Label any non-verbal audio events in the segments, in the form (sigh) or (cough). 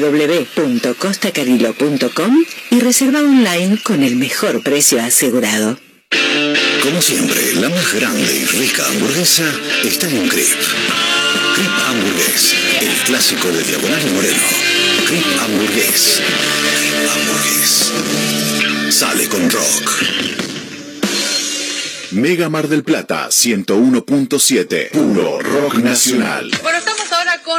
www.costacarilo.com y reserva online con el mejor precio asegurado. Como siempre, la más grande y rica hamburguesa está en un Crip. Crip Hamburgués, el clásico de Diagonal y Moreno. Crip Hamburgués. Hamburgués. Sale con rock. Mega Mar del Plata 101.7. Puro rock nacional.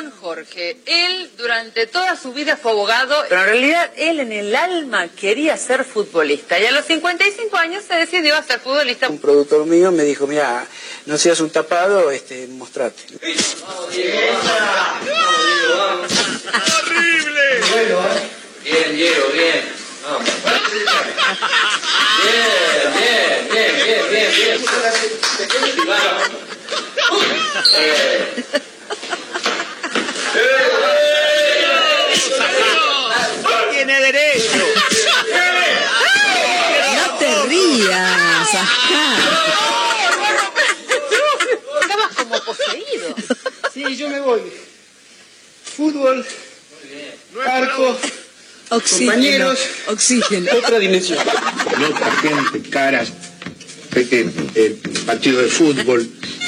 Con Jorge. Él durante toda su vida fue abogado, pero en realidad él en el alma quería ser futbolista. Y a los 55 años se decidió a ser futbolista. Un productor mío me dijo, mira, no seas un tapado, este, mostrate. ¡Horrible! Bien, Diego, bien. Vamos. Bien, bien, bien, bien, bien, bien. Eh. Tiene derecho. No te rías. Ajá. Estabas como poseído. Sí, yo me voy. Fútbol, arco, Oxígeno. compañeros, Oxígeno. otra dimensión. Otra gente, caras, eh, eh, partido de fútbol,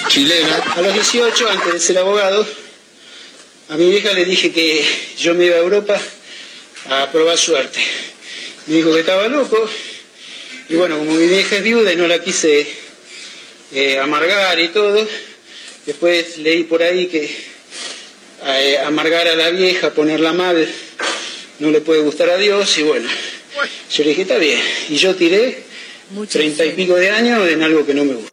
chilena. A los 18, antes de ser abogado, a mi vieja le dije que yo me iba a Europa a probar suerte. Me dijo que estaba loco. Y bueno, como mi vieja es viuda y no la quise eh, amargar y todo, después leí por ahí que eh, amargar a la vieja, ponerla mal, no le puede gustar a Dios. Y bueno, yo le dije, está bien. Y yo tiré treinta y pico de años en algo que no me gusta.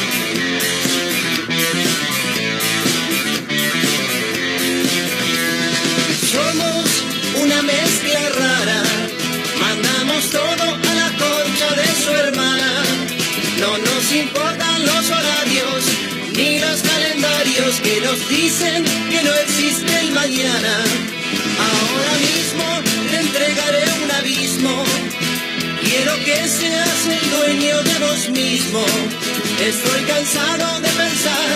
Nos dicen que no existe el mañana. Ahora mismo te entregaré un abismo. Quiero que seas el dueño de vos mismo. Estoy cansado de pensar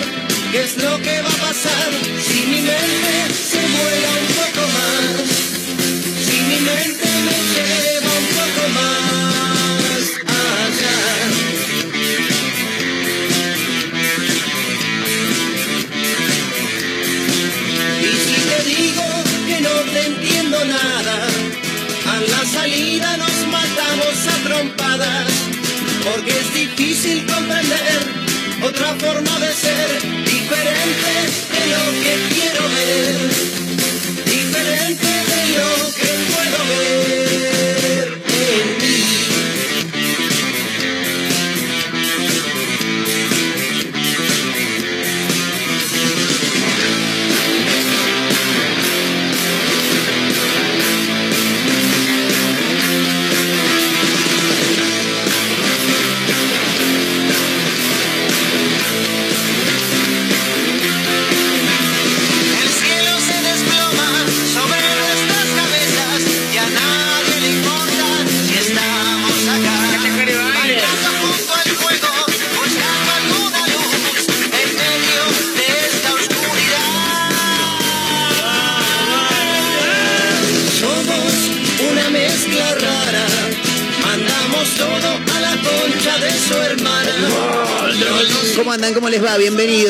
qué es lo que va a pasar si mi mente se vuela un poco más. Si mi mente me lleva difícil comprender otra forma de ser,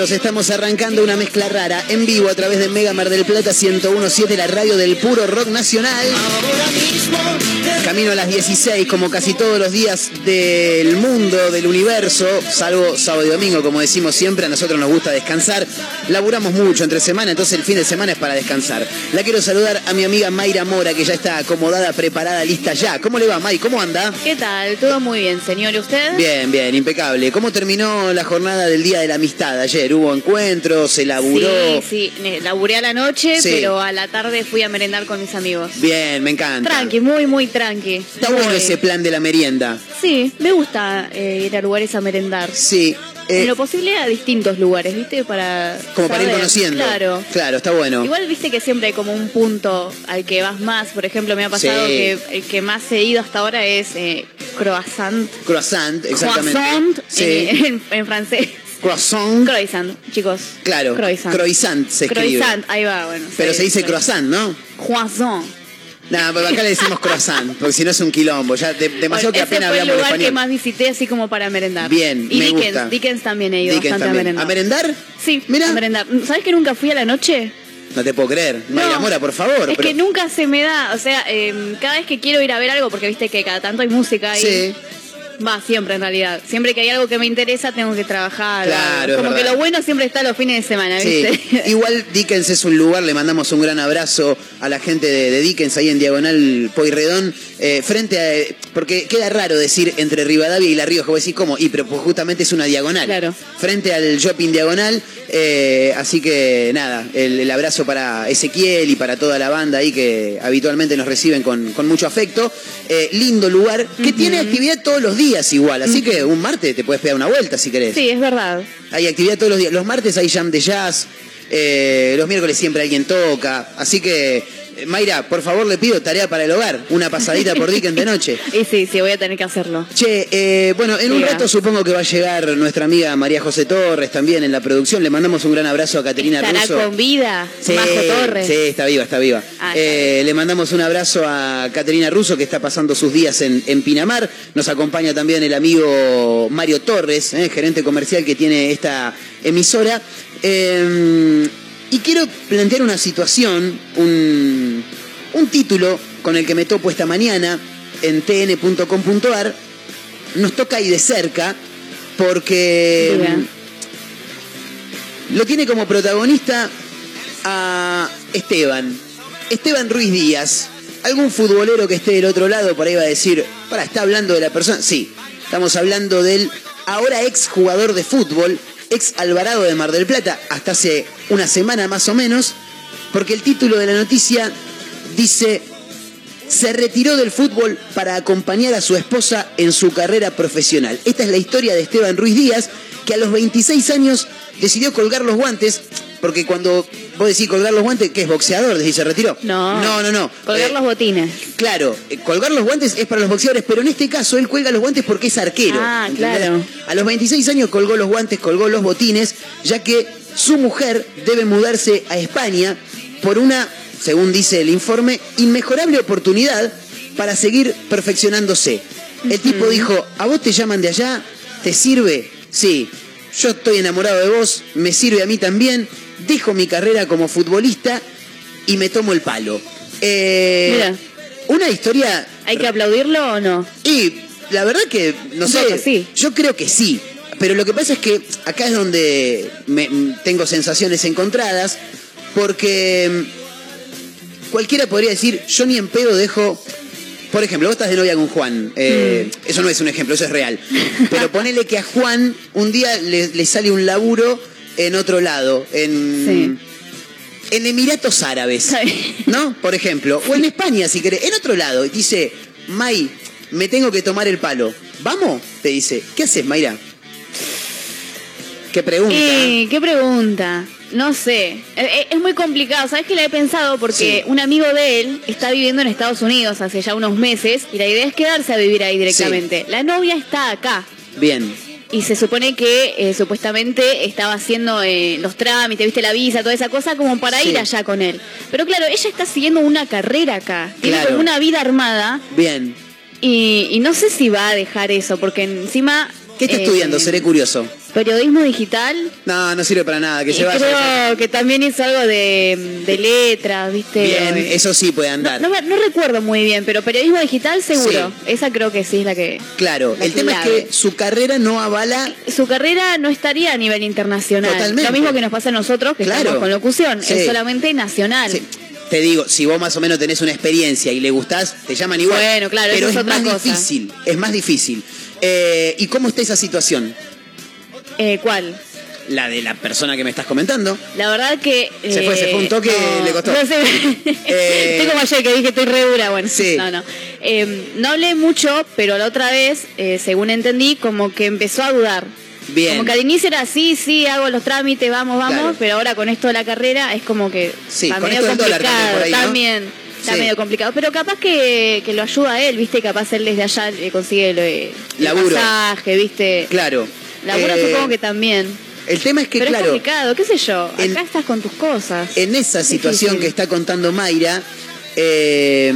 Bienvenidos. Estamos arrancando una mezcla rara en vivo a través de Mega Mar del Plata 1017, la radio del puro rock nacional. Camino a las 16, como casi todos los días del mundo, del universo, salvo sábado y domingo, como decimos siempre, a nosotros nos gusta descansar. Laburamos mucho entre semana, entonces el fin de semana es para descansar. La quiero saludar a mi amiga Mayra Mora, que ya está acomodada, preparada, lista ya. ¿Cómo le va, May? ¿Cómo anda? ¿Qué tal? Todo muy bien, señor. ¿Y usted? Bien, bien, impecable. ¿Cómo terminó la jornada del Día de la Amistad ayer? ¿Hubo encuentros? ¿Se laburó? Sí, sí. Laburé a la noche, Sí. pero a la tarde fui a merendar con mis amigos. Bien, me encanta. Tranqui, muy, muy tranqui. Está bueno ese plan de la merienda. Sí, me gusta eh, ir a lugares a merendar. Sí. Eh, en lo posible a distintos lugares, ¿viste? Para como para ir conociendo. Claro. Claro, está bueno. Igual viste que siempre hay como un punto al que vas más. Por ejemplo, me ha pasado Sí. que el que más he ido hasta ahora es eh, croissant. Croissant, exactamente. Croissant Sí. en, (laughs) en- en francés. Croissant. Croissant, chicos. Claro. Croissant. Croissant se escribe. Croissant, ahí va, bueno. Pero sí, se dice croissant, ¿no? Croissant. Nada, pero acá le decimos croissant, porque si no es un quilombo. Ya de- demasiado Bueno, que apenas fue el hablamos lugar español. que más visité así como para merendar. Bien, y me Dickens, gusta. Dickens también he ido Dickens bastante también. a merendar. ¿A merendar? Sí, Mirá. a merendar. ¿Sabes que nunca fui a la noche? No te puedo creer. No, Mora, por favor. Es pero- que nunca se me da, o sea, eh, cada vez que quiero ir a ver algo, porque viste que cada tanto hay música ahí. Sí. Va, siempre en realidad. Siempre que hay algo que me interesa, tengo que trabajar. Claro, es Como que lo bueno siempre está los fines de semana, Sí. ¿viste? (laughs) Igual Dickens es un lugar, le mandamos un gran abrazo a la gente de, de Dickens ahí en Diagonal Poirredón, eh, frente a. Porque queda raro decir entre Rivadavia y La Rioja, vos decís cómo, y pero pues justamente es una diagonal. Claro. Frente al shopping diagonal, eh, así que nada, el, el abrazo para Ezequiel y para toda la banda ahí que habitualmente nos reciben con, con mucho afecto. Eh, lindo lugar, que tiene actividad todos los días igual, así que un martes te puedes pegar una vuelta si querés. Sí, es verdad. Hay actividad todos los días. Los martes hay jam de jazz. eh, los miércoles siempre alguien toca. Así que, Mayra, por favor le pido tarea para el hogar. Una pasadita por Dickens de noche. (laughs) Y sí, sí, voy a tener que hacerlo. Che, eh, bueno, en un rato supongo que va a llegar nuestra amiga María José Torres también en la producción. Le mandamos un gran abrazo a Caterina ¿Estará Russo. con vida? Sí, Majo Torres. sí, está viva, está viva. Ah, Eh, le mandamos un abrazo a Caterina Russo, que está pasando sus días en, en Pinamar. Nos acompaña también el amigo Mario Torres, eh, gerente comercial que tiene esta emisora. Eh, y quiero plantear una situación, un, un título con el que me topo esta mañana en tn.com.ar. Nos toca ahí de cerca porque... Diga. Lo tiene como protagonista a Esteban. Esteban Ruiz Díaz. Algún futbolero que esté del otro lado por ahí va a decir, para, ¿está hablando de la persona? Sí, estamos hablando del ahora ex jugador de fútbol, ex Alvarado de Mar del Plata, hasta hace una semana más o menos, porque el título de la noticia dice, se retiró del fútbol para acompañar a su esposa en su carrera profesional. Esta es la historia de Esteban Ruiz Díaz, que a los 26 años decidió colgar los guantes, porque cuando vos decís colgar los guantes, ¿qué es boxeador? Decís, se retiró. No. No, no, no. Colgar Eh, los botines. Claro, eh, colgar los guantes es para los boxeadores, pero en este caso él cuelga los guantes porque es arquero. Ah, ¿entendés? claro. A los 26 años colgó los guantes, colgó los botines, ya que su mujer debe mudarse a España por una, según dice el informe, inmejorable oportunidad para seguir perfeccionándose. El tipo dijo, ¿a vos te llaman de allá? ¿Te sirve? Sí. Yo estoy enamorado de vos, me sirve a mí también. Dejo mi carrera como futbolista y me tomo el palo. Eh, Mira. Una historia ¿Hay que aplaudirlo o no? y la verdad que, no sé, sí. yo creo que sí. Pero lo que pasa es que acá es donde me- tengo sensaciones encontradas, porque mm, cualquiera podría decir, yo ni en pedo dejo... Por ejemplo, vos estás de novia con Juan. eh, Mm. Eso no es un ejemplo, eso es real. Pero ponele que a Juan un día le, le sale un laburo en otro lado, en, en Emiratos Árabes. ¿No? Por ejemplo. O en España, si querés. En otro lado. Y dice, May, me tengo que tomar el palo. ¿Vamos? Te dice. ¿Qué haces, Mayra? ¿Qué pregunta? Eh, ¿Qué pregunta? No sé. Es muy complicado. ¿Sabes que la he pensado? Porque Sí. un amigo de él está viviendo en Estados Unidos hace ya unos meses y la idea es quedarse a vivir ahí directamente. La novia está acá. Bien. Y se supone que eh, supuestamente estaba haciendo eh, los trámites, viste la visa, toda esa cosa, como para Sí. ir allá con él. Pero claro, ella está siguiendo una carrera acá, tiene Claro. como una vida armada Bien. y, y no sé si va a dejar eso, porque encima... ¿Qué está eh, estudiando? Seré curioso. Periodismo digital. No, no sirve para nada. Que se vaya. creo que también hizo algo de, de letras, ¿viste? Bien, eso sí puede andar. No, recuerdo muy bien, pero periodismo digital seguro. Esa creo que sí es la que. Claro, la el tema es que su carrera no avala. Su carrera no estaría a nivel internacional. Totalmente. Lo mismo que nos pasa a nosotros, que Claro. estamos con locución. Sí. Es solamente nacional. Sí. Te digo, si vos más o menos tenés una experiencia y le gustás, te llaman igual. Bueno, claro, pero es es otra más cosa. difícil, es más difícil. Eh, ¿Y cómo está esa situación? Eh, ¿Cuál? La de la persona que me estás comentando. La verdad que. Se fue, se fue un toque, no, le costó. No sé. (laughs) Eh, Estoy como ayer que dije estoy re dura. Bueno, Sí. no, no. Eh, no hablé mucho, pero la otra vez, eh, según entendí, como que empezó a dudar. Bien. Como que al inicio era sí, sí, hago los trámites, vamos, vamos, Claro. pero ahora con esto de la carrera es como que Sí, está con medio esto del dólar complicado. también por ahí, ¿no? también, está Sí. medio complicado. Pero capaz que, que lo ayuda a él, viste, capaz él desde allá le consigue el, el Laburo. pasaje, viste. Claro. Laburo Eh, supongo que también. El tema es que, pero claro, es complicado, qué sé yo. en- Acá estás con tus cosas. en esa Es situación difícil. que está contando Mayra, eh,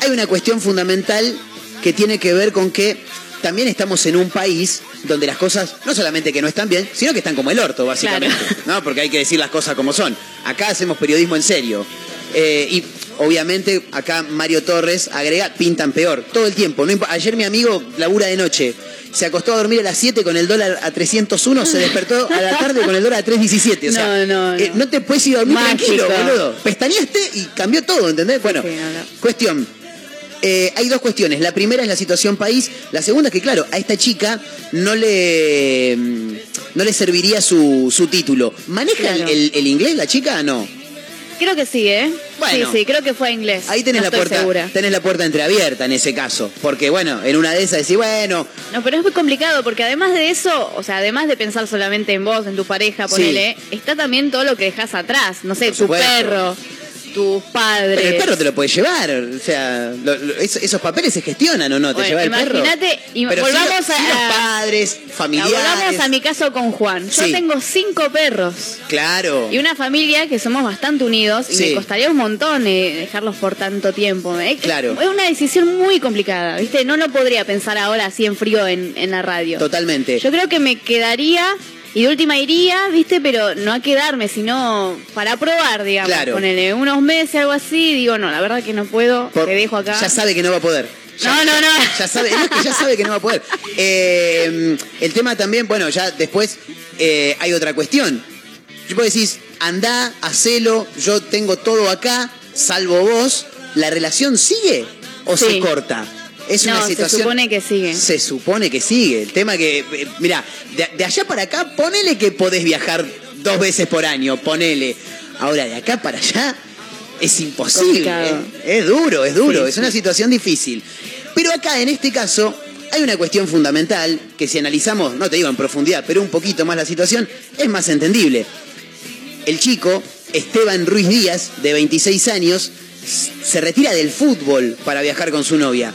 hay una cuestión fundamental que tiene que ver con que también estamos en un país donde las cosas no solamente que no están bien, sino que están como el orto, básicamente. ¿no? Porque hay que decir las cosas como son. Acá hacemos periodismo en serio. Eh, y obviamente acá Mario Torres agrega, pintan peor, todo el tiempo. No Ayer mi amigo labura de noche. Se acostó a dormir a las 7 con el dólar a 301, se despertó a la tarde con el dólar a 317. O sea, No, no, eh, no. no te puedes ir a dormir Mágico. tranquilo, boludo. Pestañaste y cambió todo, ¿entendés? Bueno, Sí, no, no. cuestión. Eh, hay dos cuestiones. La primera es la situación país. La segunda es que, claro, a esta chica no le, mm, no le serviría su, su título. ¿Maneja el- Claro. el, el inglés la chica? No. Creo que sí, ¿eh? Bueno. sí, sí, creo que fue inglés. Ahí tenés No la puerta, segura. tenés la puerta entreabierta en ese caso. Porque, bueno, en una de esas decís, bueno, No, pero es muy complicado porque además de eso, o sea, además de pensar solamente en vos, en tu pareja, Sí. ponele, está también todo lo que dejas atrás. No sé, tu perro, tus padres. pero el perro te lo puede llevar. O sea, lo- lo- es- esos papeles se gestionan o no, te Bueno, lleva el perro. imagínate, volvamos a- los padres, familiares. Volvamos a mi caso con Juan. Yo Sí. tengo cinco perros. Claro. Y una familia que somos bastante unidos y Sí. me costaría un montón eh, dejarlos por tanto tiempo. Es- Claro. Es una decisión muy complicada, ¿viste? No lo podría pensar ahora así en frío en, en la radio. Totalmente. Yo creo que me quedaría y de última iría, ¿viste? Pero no a quedarme, sino para probar, digamos. Claro. Ponele unos meses, algo así. Digo, no, la verdad que no puedo. Por- te dejo acá. Ya sabe que no va a poder. Ya- No, no, no. Ya sabe, no, es que ya sabe que no va a poder. Eh, el tema también, bueno, ya después eh, hay otra cuestión. Yo puedo decir, andá, hacelo, yo tengo todo acá, salvo vos. ¿La relación sigue o se Sí. corta? Es no, una se situación. supone que sigue. Se supone que sigue. El tema que, eh, mira, de, de allá para acá, ponele que podés viajar dos veces por año, ponele. Ahora, de acá para allá, es imposible. Es duro, es duro, Sí, es una situación difícil. Pero acá, en este caso, hay una cuestión fundamental que si analizamos, no te digo en profundidad, pero un poquito más la situación, es más entendible. El chico, Esteban Ruiz Díaz, de 26 años, se retira del fútbol para viajar con su novia.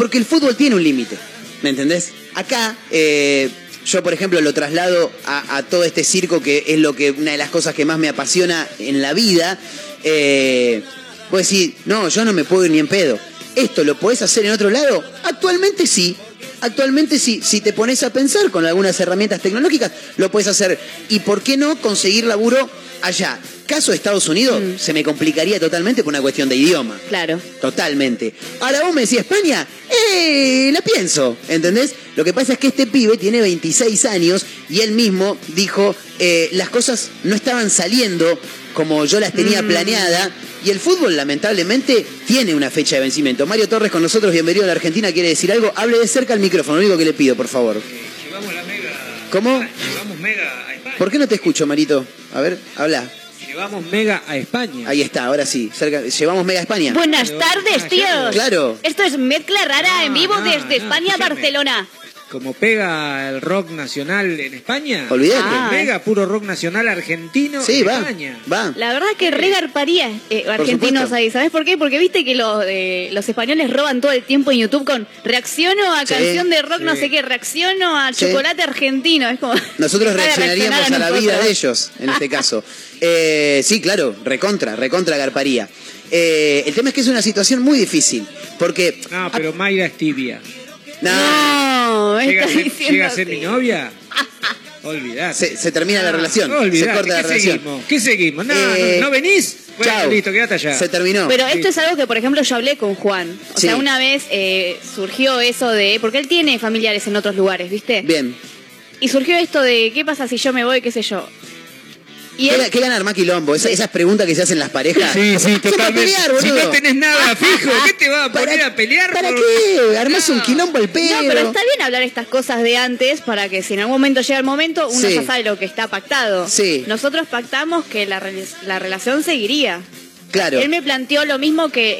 Porque el fútbol tiene un límite, ¿me entendés? Acá, eh, yo por ejemplo lo traslado a, todo este circo que es lo que una de las cosas que más me apasiona en la vida. Eh, puedo decir, no, yo no me puedo ir ni en pedo. ¿Esto lo podés hacer en otro lado? Actualmente sí. Actualmente sí, si te pones a pensar con algunas herramientas tecnológicas, lo puedes hacer. ¿Y por qué no conseguir laburo allá? Caso de Estados Unidos, se me complicaría totalmente por una cuestión de idioma. Claro. Totalmente. Ahora vos me decís España, ¡eh! La pienso, ¿entendés? Lo que pasa es que este pibe tiene 26 años y él mismo dijo, eh, las cosas no estaban saliendo como yo las tenía planeada y el fútbol lamentablemente tiene una fecha de vencimiento. Mario Torres con nosotros, bienvenido a la Argentina, quiere decir algo. Hable de cerca al micrófono, lo único que le pido, por favor. Llevamos la mega. ¿Cómo? Llevamos mega a España. ¿Por qué no te escucho, Marito? A ver, habla. Llevamos mega a España. Ahí está, ahora sí. Cerca, llevamos Mega España. Buenas tardes, tíos. Claro. Esto es Mezcla Rara en vivo no, desde no, España, escúchame. Barcelona. Como pega el rock nacional en España. Olvídate. Ah, Mega puro rock nacional argentino Sí, en va. España. Va. La verdad que regarparía eh, argentinos ahí. ¿Sabes por qué? Porque viste que los, eh, los españoles roban todo el tiempo en YouTube con reacciono a Sí, canción de rock, no sé qué, reacciono a Sí. chocolate argentino. Es como. (laughs) Nosotros (laughs) reaccionaríamos a reaccionar la vida de ellos, en este (laughs) caso. Eh, sí, claro, recontra, recontra garparía. Eh, el tema es que es una situación muy difícil, porque... No, pero Mayra es tibia. No, No, me ¿Llega ser, diciendo llega a ser así. mi novia? (laughs) Olvidate. Se, se termina la relación. olvidate. Se corta la ¿Qué relación. seguimos? ¿Qué seguimos? No, Eh, no, ¿no venís? Bueno, chau. listo, quédate allá. Se terminó. Pero esto es algo que, por ejemplo, yo hablé con Juan. O Sí. sea, una vez eh, surgió eso de. Porque él tiene familiares en otros lugares, ¿viste? Bien. Y surgió esto de: ¿qué pasa si yo me voy, qué sé yo? Y ¿Qué, qué gana armar quilombo? Esa- esas preguntas que se hacen las parejas. Sí, sí, totalmente. si no tenés nada fijo, ¿qué te va a poner ¿Para- a pelear? ¿Para por- qué? Armás un quilombo al pedo. No, pero está bien hablar estas cosas de antes para que si en algún momento llega el momento, uno Sí. ya sabe lo que está pactado. Sí. Nosotros pactamos que la, la relación seguiría. Claro. Él me planteó lo mismo que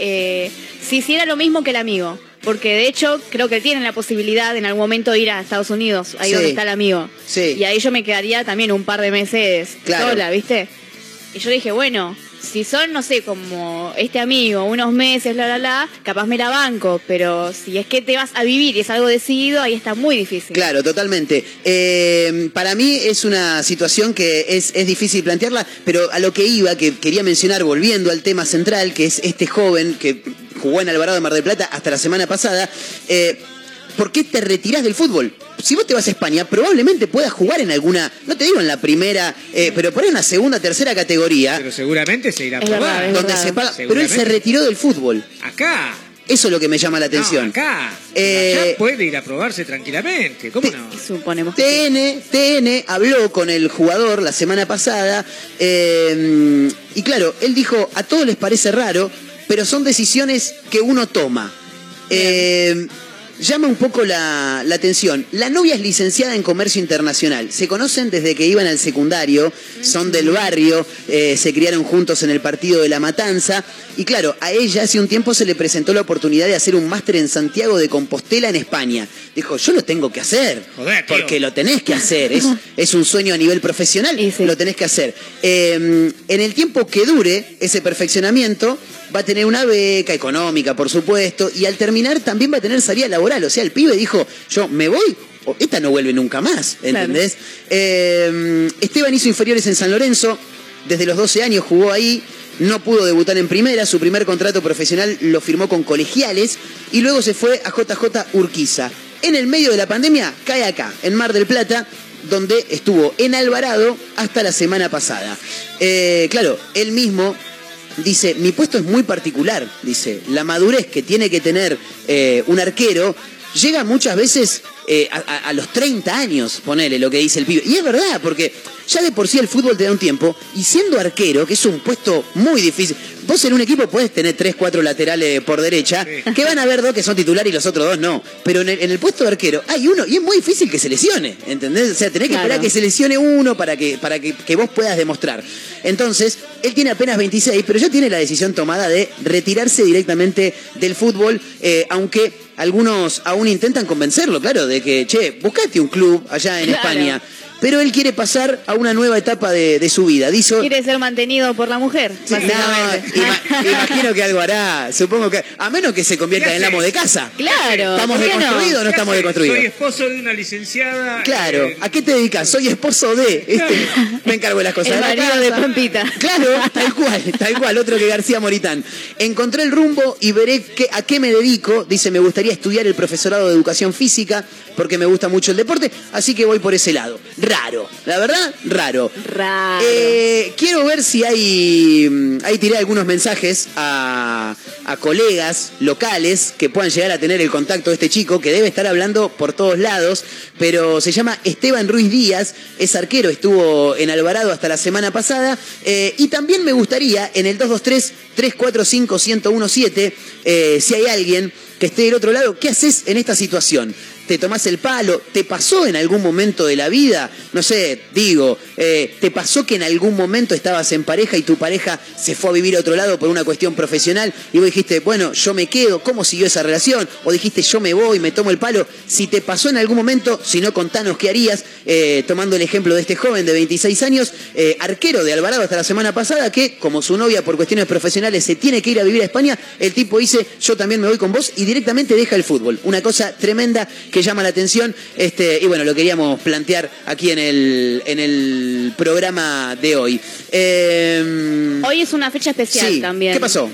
eh, si hiciera lo mismo que el amigo. Porque de hecho creo que él tiene la posibilidad en algún momento de ir a Estados Unidos, ahí Sí. donde está el amigo. Sí. Y ahí yo me quedaría también un par de meses Claro. sola, ¿viste? Y yo dije, bueno, si son, no sé, como este amigo, unos meses, la, la, la, capaz me la banco, pero si es que te vas a vivir y es algo decidido, ahí está muy difícil. Claro, totalmente. Eh, para mí es una situación que es, es difícil plantearla, pero a lo que iba, que quería mencionar, volviendo al tema central, que es este joven que jugó en Alvarado de Mar del Plata hasta la semana pasada, eh, ¿por qué te retirás del fútbol? Si vos te vas a España, probablemente puedas jugar en alguna, no te digo en la primera, eh, pero por ahí una segunda, tercera categoría, Pero seguramente se irá a probar. verdad, donde se paga. Pero él se retiró del fútbol. Acá. Eso es lo que me llama la atención. No, acá. Eh, Allá puede ir a probarse tranquilamente. ¿Cómo te- no? Suponemos. que sí. TN, TN habló con el jugador la semana pasada eh, y claro, él dijo, a todos les parece raro, pero son decisiones que uno toma. Eh, llama un poco la, la atención. La novia es licenciada en comercio internacional. Se conocen desde que iban al secundario, son del barrio, eh, se criaron juntos en el partido de La Matanza. Y claro, a ella hace un tiempo se le presentó la oportunidad de hacer un máster en Santiago de Compostela en España. Dijo, yo lo tengo que hacer. Joder, porque lo tenés que hacer. Es, (laughs) es un sueño a nivel profesional, sí. lo tenés que hacer. Eh, en el tiempo que dure ese perfeccionamiento, va a tener una beca económica, por supuesto, y al terminar también va a tener salida laboral. O sea, el pibe dijo, yo me voy. esta no vuelve nunca más, ¿entendés? Eh, Esteban hizo inferiores en San Lorenzo, desde los 12 años jugó ahí, no pudo debutar en primera, su primer contrato profesional lo firmó con colegiales y luego se fue a JJ Urquiza. En el medio de la pandemia cae acá, en Mar del Plata, donde estuvo en Alvarado hasta la semana pasada. Eh, claro, él mismo dice, mi puesto es muy particular, dice, la madurez que tiene que tener eh, un arquero llega muchas veces eh, a, a- a los 30 años, ponele lo que dice el pibe. Y es verdad, porque ya de por sí el fútbol te da un tiempo, y siendo arquero, que es un puesto muy difícil, vos en un equipo puedes tener 3, 4 laterales por derecha, que van a haber dos que son titulares y los otros dos no. Pero en el, en el puesto de arquero hay uno, y es muy difícil que se lesione, ¿entendés? O sea, tenés que Claro. esperar que se lesione uno para que, para que, que vos puedas demostrar. Entonces, él tiene apenas 26, pero ya tiene la decisión tomada de retirarse directamente del fútbol, eh, aunque algunos aún intentan convencerlo, claro, de que, che, buscate un club allá en Claro. España. Pero él quiere pasar a una nueva etapa de, de su vida. Dice, Quiere ser mantenido por la mujer, Sí, no, básicamente. ima- imagino que algo hará. Supongo que. A menos que se convierta ¿Qué en amo de casa. Claro. ¿Estamos ¿por qué no? deconstruidos o no ¿Qué estamos deconstruidos? Soy esposo de una licenciada. Claro, eh, ¿a qué te dedicas? Soy esposo de. este, (laughs) me encargo de las cosas. El de la marido de. Pampita. Claro, tal cual, tal cual, otro que García Moritán. Encontré el rumbo y veré qué- a qué me dedico. Dice, me gustaría estudiar el profesorado de educación física porque me gusta mucho el deporte, así que voy por ese lado. Raro, la verdad, raro. Raro. Eh, quiero ver si hay. mm, Ahí tiré algunos mensajes a, a colegas locales que puedan llegar a tener el contacto de este chico que debe estar hablando por todos lados, pero se llama Esteban Ruiz Díaz, es arquero, estuvo en Alvarado hasta la semana pasada. eh, y también me gustaría en el 223-345-1017, eh, si hay alguien que esté del otro lado, ¿qué haces en esta situación? ¿Te tomás el palo? ¿Te pasó en algún momento de la vida? No sé, digo, eh, ¿te pasó que en algún momento estabas en pareja y tu pareja se fue a vivir a otro lado por una cuestión profesional y vos dijiste, bueno, yo me quedo, ¿cómo siguió esa relación? O dijiste, yo me voy, me tomo el palo. Si te pasó en algún momento, si no, contanos qué harías, eh, tomando el ejemplo de este joven de 26 años, eh, arquero de Alvarado hasta la semana pasada, que como su novia por cuestiones profesionales se tiene que ir a vivir a España, el tipo dice, yo también me voy con vos y directamente deja el fútbol. Una cosa tremenda que llama la atención este, y bueno, lo queríamos plantear aquí en el, en el programa de hoy. Eh, Hoy es una fecha especial sí, también. ¿Qué pasó?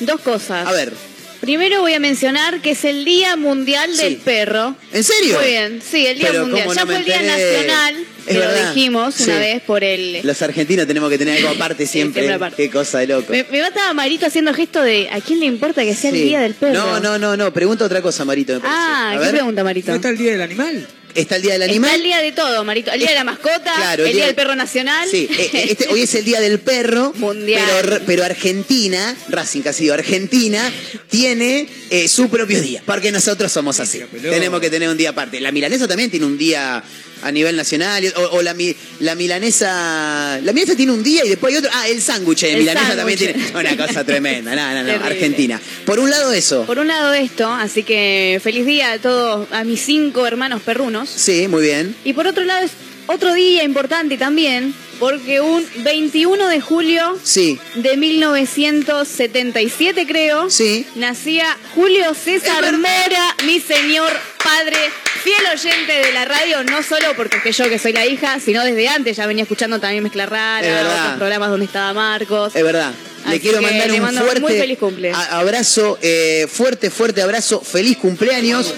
Dos cosas. A ver, Primero voy a mencionar que es el Día Mundial del Sí. Perro. ¿en serio? Muy bien, sí, el Día Pero Mundial. ¿cómo Ya no fue el Día? Nacional, Es que lo dijimos una vez por el... Los argentinos tenemos que tener algo aparte siempre. siempre aparte. Qué cosa de loco. Me, me mata Marito haciendo gesto de ¿a quién le importa que sea Sí. el día del perro? No, no, no, no. Pregunta otra cosa, Marito. Me parece. Ah, A ¿qué ver. pregunta, Marito? ¿No está el día del animal? Está el día del animal. Está el día de todo, Marito. El día de la mascota, Claro, el día del perro nacional. Sí, eh, eh, este- hoy es el día del perro. Mundial. Pero, pero Argentina, Racing ha sido Argentina, tiene eh, su propio día. Porque nosotros somos así. Tenemos que tener un día aparte. La milanesa también tiene un día a nivel nacional. O, o la, mi- la milanesa. La milanesa tiene un día y después hay otro. Ah, el sándwich de El milanesa también tiene. Una cosa tremenda. No, no, no. Terrible. Argentina. Por un lado, eso. Por un lado esto, así que feliz día a todos, a mis cinco hermanos perrunos. Sí, muy bien. Y por otro lado otro día importante también, porque un 21 de julio Sí. de 1977 creo, Sí. nacía Julio César Mora, mi señor padre, fiel oyente de la radio, no solo porque es que yo que soy la hija, sino desde antes ya venía escuchando también Mezcla Es Rara, verdad. otros programas donde estaba Marcos. Es verdad. Le Así quiero mandar le un fuerte muy feliz cumple. a- abrazo, eh, fuerte, fuerte abrazo, feliz cumpleaños.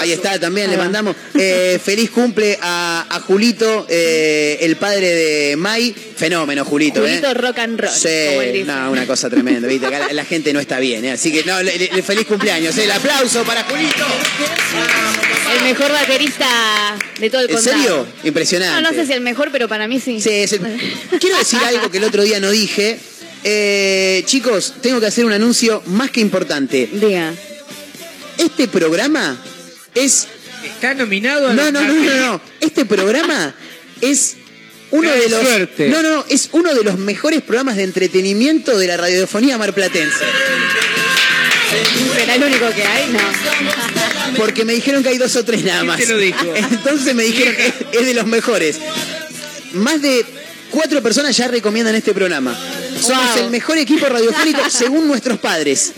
Ahí está, también Ahí le va. mandamos eh, (laughs) feliz cumple a, a Julito, eh, el padre de Mai. Fenómeno, Julito, Julito ¿eh? rock and roll, Sí, no, una cosa tremenda, ¿viste? Acá la, la gente no está bien, ¿eh? Así que, no, le- le- feliz cumpleaños. El aplauso para Julito. El mejor baterista de todo el ¿En condado. serio? Impresionante. No, no sé si el mejor, pero para mí sí. Sí, es el- (laughs) Quiero decir algo que el otro día no dije. Eh, chicos, tengo que hacer un anuncio más que importante. Diga. Este programa es. Está nominado a No, no, no, no, no. Este programa es uno de los. suerte. No, no, no. Es uno de los mejores programas de entretenimiento de la radiofonía marplatense. ¿Será el único que hay? No. Porque me dijeron que hay dos o tres nada ¿Quién más. te lo dijo? (laughs) Entonces me dijeron que es de los mejores. Más de cuatro personas ya recomiendan este programa. Somos Wow. el mejor equipo radiofónico (laughs) según nuestros padres.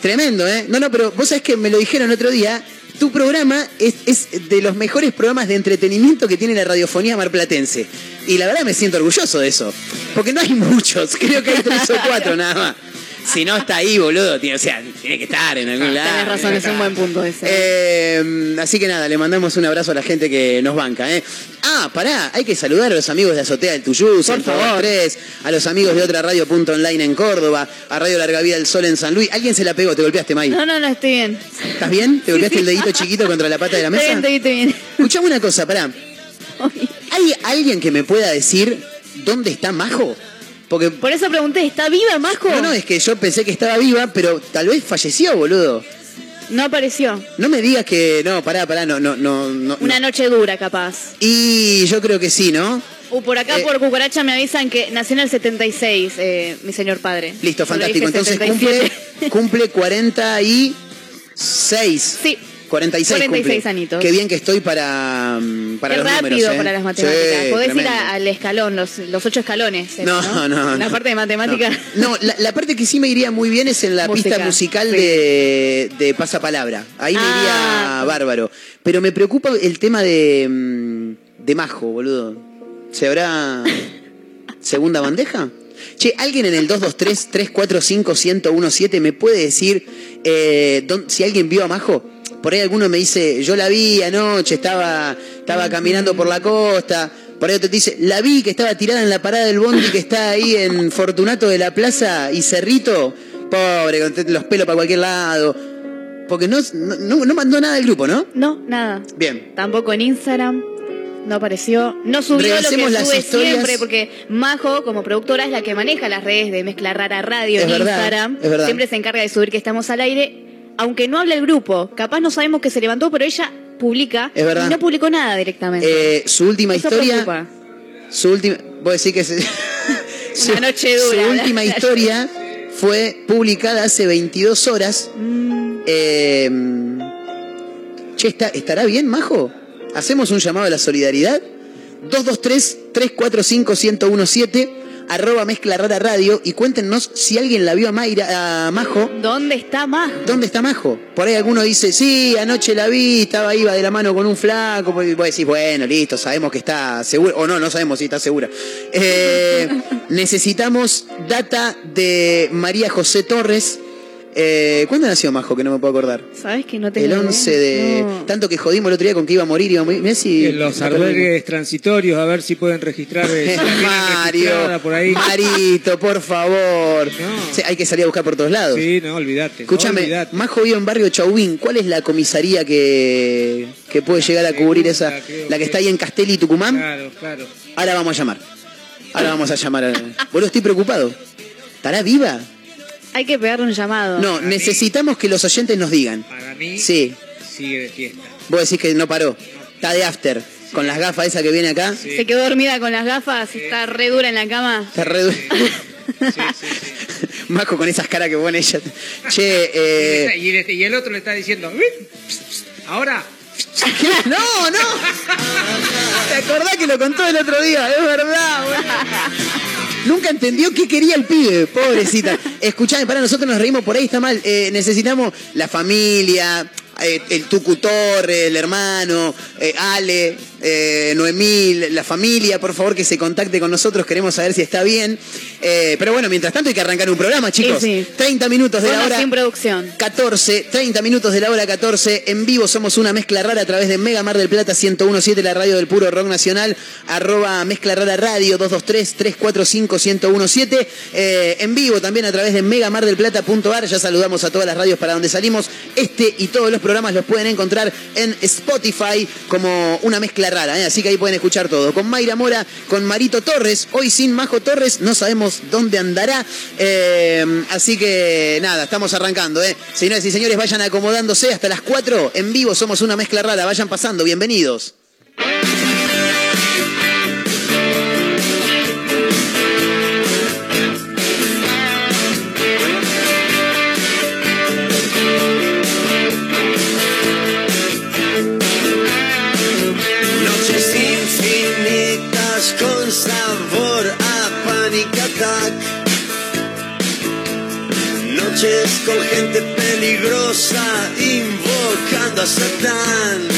Tremendo, ¿eh? No, no, pero vos sabés que me lo dijeron otro día. Tu programa es, es de los mejores programas de entretenimiento que tiene la radiofonía marplatense. Y la verdad me siento orgulloso de eso. Porque no hay (laughs) muchos, creo que hay tres o cuatro nada más. Si no está ahí, boludo, tiene, o sea, tiene que estar en algún lado. Tenés razón, es un buen punto ese. Eh, así que nada, le mandamos un abrazo a la gente que nos banca. ¿eh? Ah, pará, hay que saludar a los amigos de Azotea del Tuyú, Por favor. 102.3, a los amigos de otra radio punto online en Córdoba, a Radio Larga Vida del Sol en San Luis. ¿Alguien se la pegó? ¿Te golpeaste, May? No, no, no, estoy bien. ¿Estás bien? ¿Te golpeaste el dedito chiquito contra la pata de la Estoy bien, mesa? estoy bien, estoy Escuchame una cosa, pará. ¿Hay alguien que me pueda decir dónde está Majo? Porque. Por eso pregunté, ¿está viva Majo? no, no, es que yo pensé que estaba viva, pero tal vez falleció, boludo. No apareció. No me digas que no, pará, pará, no, no, no, no. Una no. noche dura, capaz. Y yo creo que sí, ¿no? Uh, por acá, Eh, por Cucaracha, me avisan que nació en el 76, eh, mi señor padre. Listo, fantástico. Entonces 77. cumple, cumple 46. Sí. 46, 46 cumple. anitos. Qué bien que estoy para, mm, para Qué los rápido números, ¿eh? para las matemáticas. Sí, Podés ir a- al escalón, los, los ocho escalones. ¿eh? No, no, no. La parte de matemática. No, No, la, la parte que sí me iría muy bien es en la Música, pista musical sí. de, de Pasapalabra. Ahí me Ah. iría bárbaro. Pero me preocupa el tema de, mm, de Majo, boludo. ¿Se habrá segunda bandeja? Che, ¿alguien en el 223-345-1017 me puede decir eh, si alguien vio a Majo? Por ahí alguno me dice, yo la vi anoche, estaba, estaba caminando por la costa. Por ahí otro te dice, la vi que estaba tirada en la parada del bondi que está ahí en Fortunato de la Plaza y Cerrito. Pobre, con los pelos para cualquier lado. Porque no, no, mandó nada del grupo, ¿no? No, nada. Bien. Tampoco en Instagram. No apareció. No subió lo que sube historias. siempre, porque Majo, como productora, es la que maneja las redes de Mezcla Rara Radio Es en verdad, Instagram. es verdad. Siempre se encarga de subir que estamos al aire. Aunque no habla el grupo, capaz no sabemos que se levantó, pero ella publica. Es verdad. Y no publicó nada directamente. Eh, su última Eso historia. preocupa. Su última. Vos decís que se- su, (laughs) Una noche dura, Su última (laughs) la- historia fue publicada hace 22 horas. Mm, Eh, che, ¿está- ¿estará bien, Majo? ¿Hacemos un llamado a la solidaridad? 223-345-1017, arroba mezcla rara radio y cuéntenos si alguien la vio a, Mayra, a Majo. ¿Dónde está Majo? ¿Dónde está Majo? Por ahí alguno dice, sí, anoche la vi, estaba iba de la mano con un flaco. Y vos decís, bueno, listo, sabemos que está segura. O no, no sabemos si está segura. Eh, (laughs) necesitamos data de María José Torres. Eh, ¿Cuándo nació Majo? Que no me puedo acordar. ¿Sabes que no tengo El idea? 11 de... No. Tanto que jodimos el otro día con que iba a morir, iba a morir. Mirá si... En los albergues transitorios, a ver si pueden registrar. eh, (laughs) Mario, por ahí. Marito, por favor. No. Sí, hay que salir a buscar por todos lados. Sí, no, olvídate. Escúchame, no. Majo vive en barrio Chauvin. ¿Cuál es la comisaría que, que puede llegar a cubrir esa? La que está ahí en Castelli, Tucumán. Claro, claro. Ahora vamos a llamar. Ahora vamos a llamar. A... Boludo, estoy preocupado. ¿Estará viva? Hay que pegarle un llamado. No, necesitamos que los oyentes nos digan. Para mí, Sí, sigue de fiesta. vos decís que no paró. Está de after. Con las gafas esa que viene acá. Se quedó dormida con las gafas, está re dura en la cama. Está re... (laughs) Majo con esas caras que pone ella. Che, eh... Y, el, y el otro le está diciendo, "Uy, ahora, ¿Qué? (laughs) No, no. (laughs) ¿Te acordás que lo contó el otro día? Es verdad, boludo. Nunca entendió qué quería el pibe, pobrecita. Escuchame, para nosotros nos reímos por ahí, está mal. Eh, necesitamos la familia, eh, el Tucu Torre, el hermano, eh, Ale, eh, Noemí, la familia, por favor que se contacte con nosotros, queremos saber si está bien. Eh, pero bueno, mientras tanto hay que arrancar un programa, chicos. Sí, sí. 30 minutos de la hora. sin producción. 14, 30 minutos de la hora 14. En vivo somos una mezcla rara a través de Mega Mar del Plata 1017, la radio del puro rock nacional. Arroba mezcla rara radio 223-345-1017. Eh, en vivo también a través de megamardelplata.ar. Ya saludamos a todas las radios para donde salimos. Este y todos los programas los pueden encontrar en Spotify como una mezcla rara. ¿eh? Así que ahí pueden escuchar todo. Con Mayra Mora, con Marito Torres. Hoy sin Majo Torres, no sabemos dónde andará. Eh, así que nada, estamos arrancando. ¿eh? Señoras y señores, vayan acomodándose hasta las 4. En vivo somos una mezcla rara. Vayan pasando. Bienvenidos. Con gente peligrosa invocando a Satán.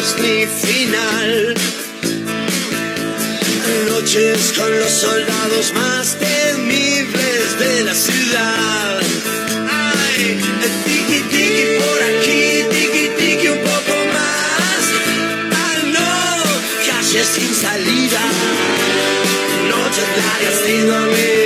Ni final. Noches con los soldados más temibles de la ciudad. Ay, tiki tiki por aquí, tiki tiki un poco más. Ah, no, calles sin salida, noches largas sin dormir,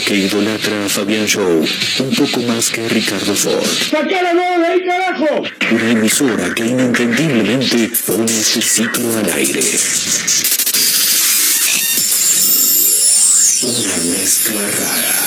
que idolatra a Fabián Show. Un poco más que Ricardo Ford. ¡Saca la voz de ahí, carajo! Una emisora que inentendiblemente pone este ciclo al aire. Una mezcla rara.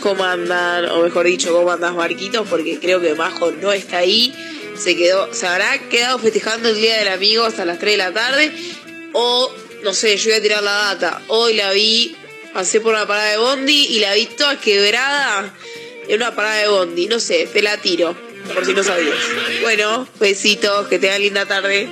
¿Cómo andan? O mejor dicho, ¿cómo andas, Marquitos? Porque creo que Majo no está ahí. Se quedó, se habrá quedado festejando el Día del Amigo hasta las 3 de la tarde. O, no sé, yo voy a tirar la data. Hoy la vi, pasé por una parada de Bondi y la vi toda quebrada en una parada de Bondi. No sé, te la tiro, por si no sabías. Bueno, besitos, que tengan linda tarde.